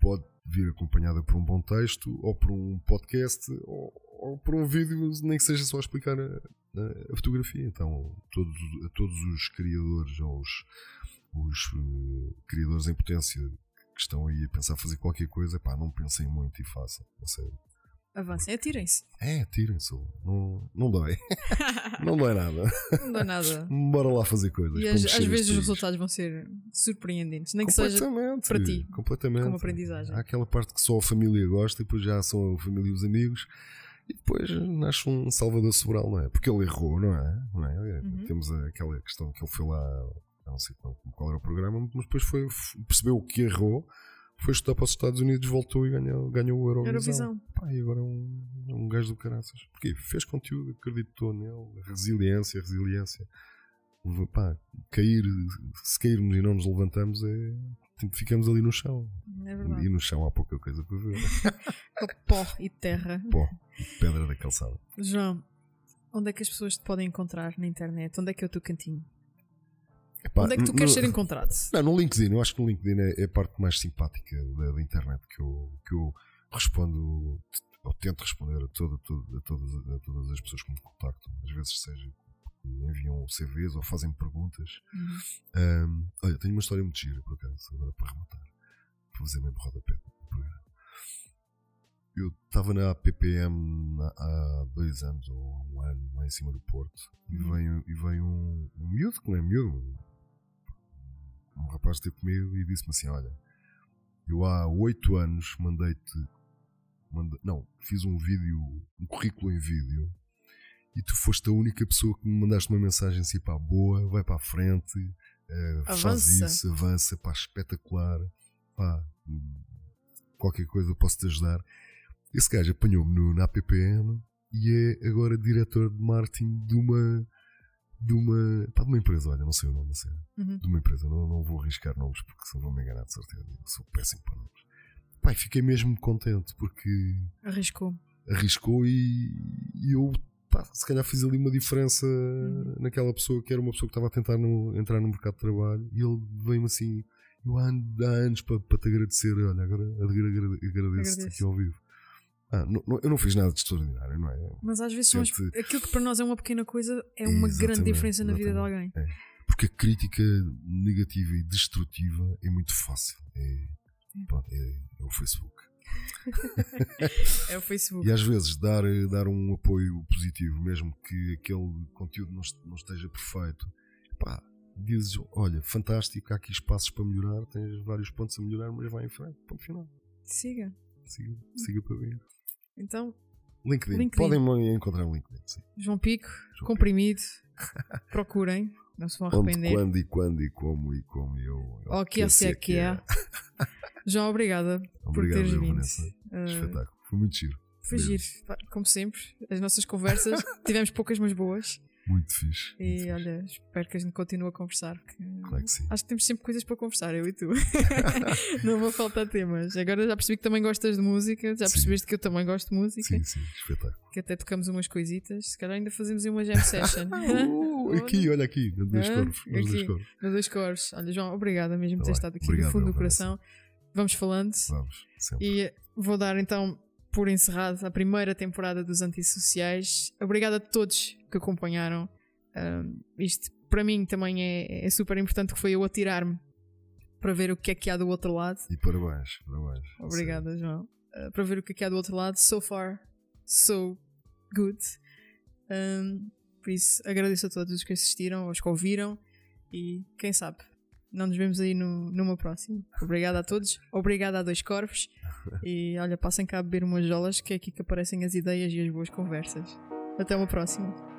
pode vir acompanhada por um bom texto, ou por um podcast, ou, ou por um vídeo, nem que seja só explicar a, a- a fotografia. Então, todos, todos os criadores, ou os, os eh, criadores em potência que estão aí a pensar fazer qualquer coisa, pá, não pensem muito e façam. A sério. Avancem, atirem-se. É, tirem-se. Não, não dói. [LAUGHS] não dói nada. Não dá nada. Bora lá fazer coisas. E para às, vezes os resultados vão ser surpreendentes, nem que seja para ti, completamente. como aprendizagem. Há aquela parte que só a família gosta e depois já são a família e os amigos e depois nasce um Salvador Sobral, não é? Porque ele errou, não é? Não é? Uhum. Temos aquela questão que ele foi lá, não sei qual, era o programa, mas depois foi, percebeu o que errou, foi estudar para os Estados Unidos, voltou e ganhou, ganhou o Eurovisão. Eurovisão. Pá, e agora é um, é um gajo do caraças. Porquê? Fez conteúdo, acreditou nele, resiliência, resiliência. Pá, cair, se cairmos e não nos levantamos, é, ficamos ali no chão. É E no chão há pouca coisa para ver. [LAUGHS] Pó e terra. Pó, pedra da calçada. João, onde é que as pessoas te podem encontrar na internet? Onde é que é o teu cantinho? Epá, onde é que tu queres no- ser encontrado? [LAUGHS] Não, no LinkedIn, eu acho que no LinkedIn é, é a parte mais simpática da, da internet que eu, que eu respondo, ou tento responder a, todo, todo- a, todas, a todas as pessoas que me contactam. Às vezes, seja enviam CVs ou fazem perguntas. Uhum. Ahm, olha, tenho uma história muito gira, por acaso, agora para rematar. Para fazer mesmo rodapé do programa. Eu estava na APPM na- há dois anos ou um ano, lá em cima do Porto, e Uhum. veio, e veio um, um miúdo, que não é miúdo, um rapaz esteve comigo e disse-me assim: Olha, eu há oito anos mandei-te. manda- não, fiz um vídeo, um currículo em vídeo e tu foste a única pessoa que me mandaste uma mensagem assim, pá, boa, vai para a frente, uh, faz isso, avança, pá, espetacular, pá, qualquer coisa eu posso te ajudar. Esse gajo apanhou-me na APPM e é agora diretor de marketing de uma, de uma, pá, de uma empresa, olha, não sei o nome, não sei, Uhum. de uma empresa, não, não vou arriscar nomes porque senão vou me enganar de certeza, eu sou péssimo para nomes. E fiquei mesmo contente porque Arriscou. arriscou e, e eu pá, se calhar fiz ali uma diferença naquela pessoa que era uma pessoa que estava a tentar no- entrar no mercado de trabalho e ele veio-me assim eu há, an- há anos para, para te agradecer olha agora agra- agra- agradeço-te Agradeço. aqui ao vivo ah, não- não- eu não fiz nada de extraordinário não é? Mas às vezes as- Gente- aquilo que para nós é uma pequena coisa é uma grande diferença na vida de alguém. porque a crítica negativa e destrutiva é muito fácil é, pronto, é, é o Facebook É o Facebook. E às vezes dar, dar um apoio positivo, mesmo que aquele conteúdo não, est- não esteja perfeito, pá, dizes: olha, fantástico, há aqui espaços para melhorar, tens vários pontos a melhorar, mas vai em frente, ponto final. Siga. Siga, siga para ver. Então, LinkedIn. LinkedIn. Podem-me encontrar no LinkedIn, sim. João Pico, comprimido. Procurem. Não se vão Onde, arrepender. quando e quando e como e como eu. O que é se é que é. [LAUGHS] João, obrigada por Obrigado, teres eu, vindo. Uh, Espetáculo. Foi muito giro. foi giro. Como sempre, as nossas conversas tivemos poucas, mas boas. Muito fixe. muito E fixe. olha, espero que a gente continue a conversar. porque Claro que sim. Acho que temos sempre coisas para conversar, eu e tu. [LAUGHS] não vou faltar temas. Agora já percebi que também gostas de música, já Sim. percebeste que eu também gosto de música, Sim, sim, espetáculo. que até tocamos umas coisitas. Se calhar ainda fazemos uma jam session. [LAUGHS] [LAUGHS] Uh, aqui, olha aqui, nos dois corvos. Dois corvos. No dois cores. Olha, João, obrigada mesmo por Tá ter bem. estado aqui Obrigado, no fundo do coração. Vamos falando. Vamos, sempre. E vou dar então por encerrado a primeira temporada dos Antissociais. Obrigado a todos que acompanharam. Um, isto para mim também é, é super importante que foi eu atirar-me para ver o que é que há do outro lado. E parabéns, parabéns. Obrigada, João. Uh, para ver o que é que há do outro lado. So far, so good. Um, por isso, agradeço a todos os que assistiram, aos que ouviram e quem sabe, não nos vemos aí no, numa próxima. Obrigada a todos. Obrigada a Dois Corvos. [LAUGHS] E olha, passem cá a beber umas jolas, que é aqui que aparecem as ideias e as boas conversas. Até uma próxima.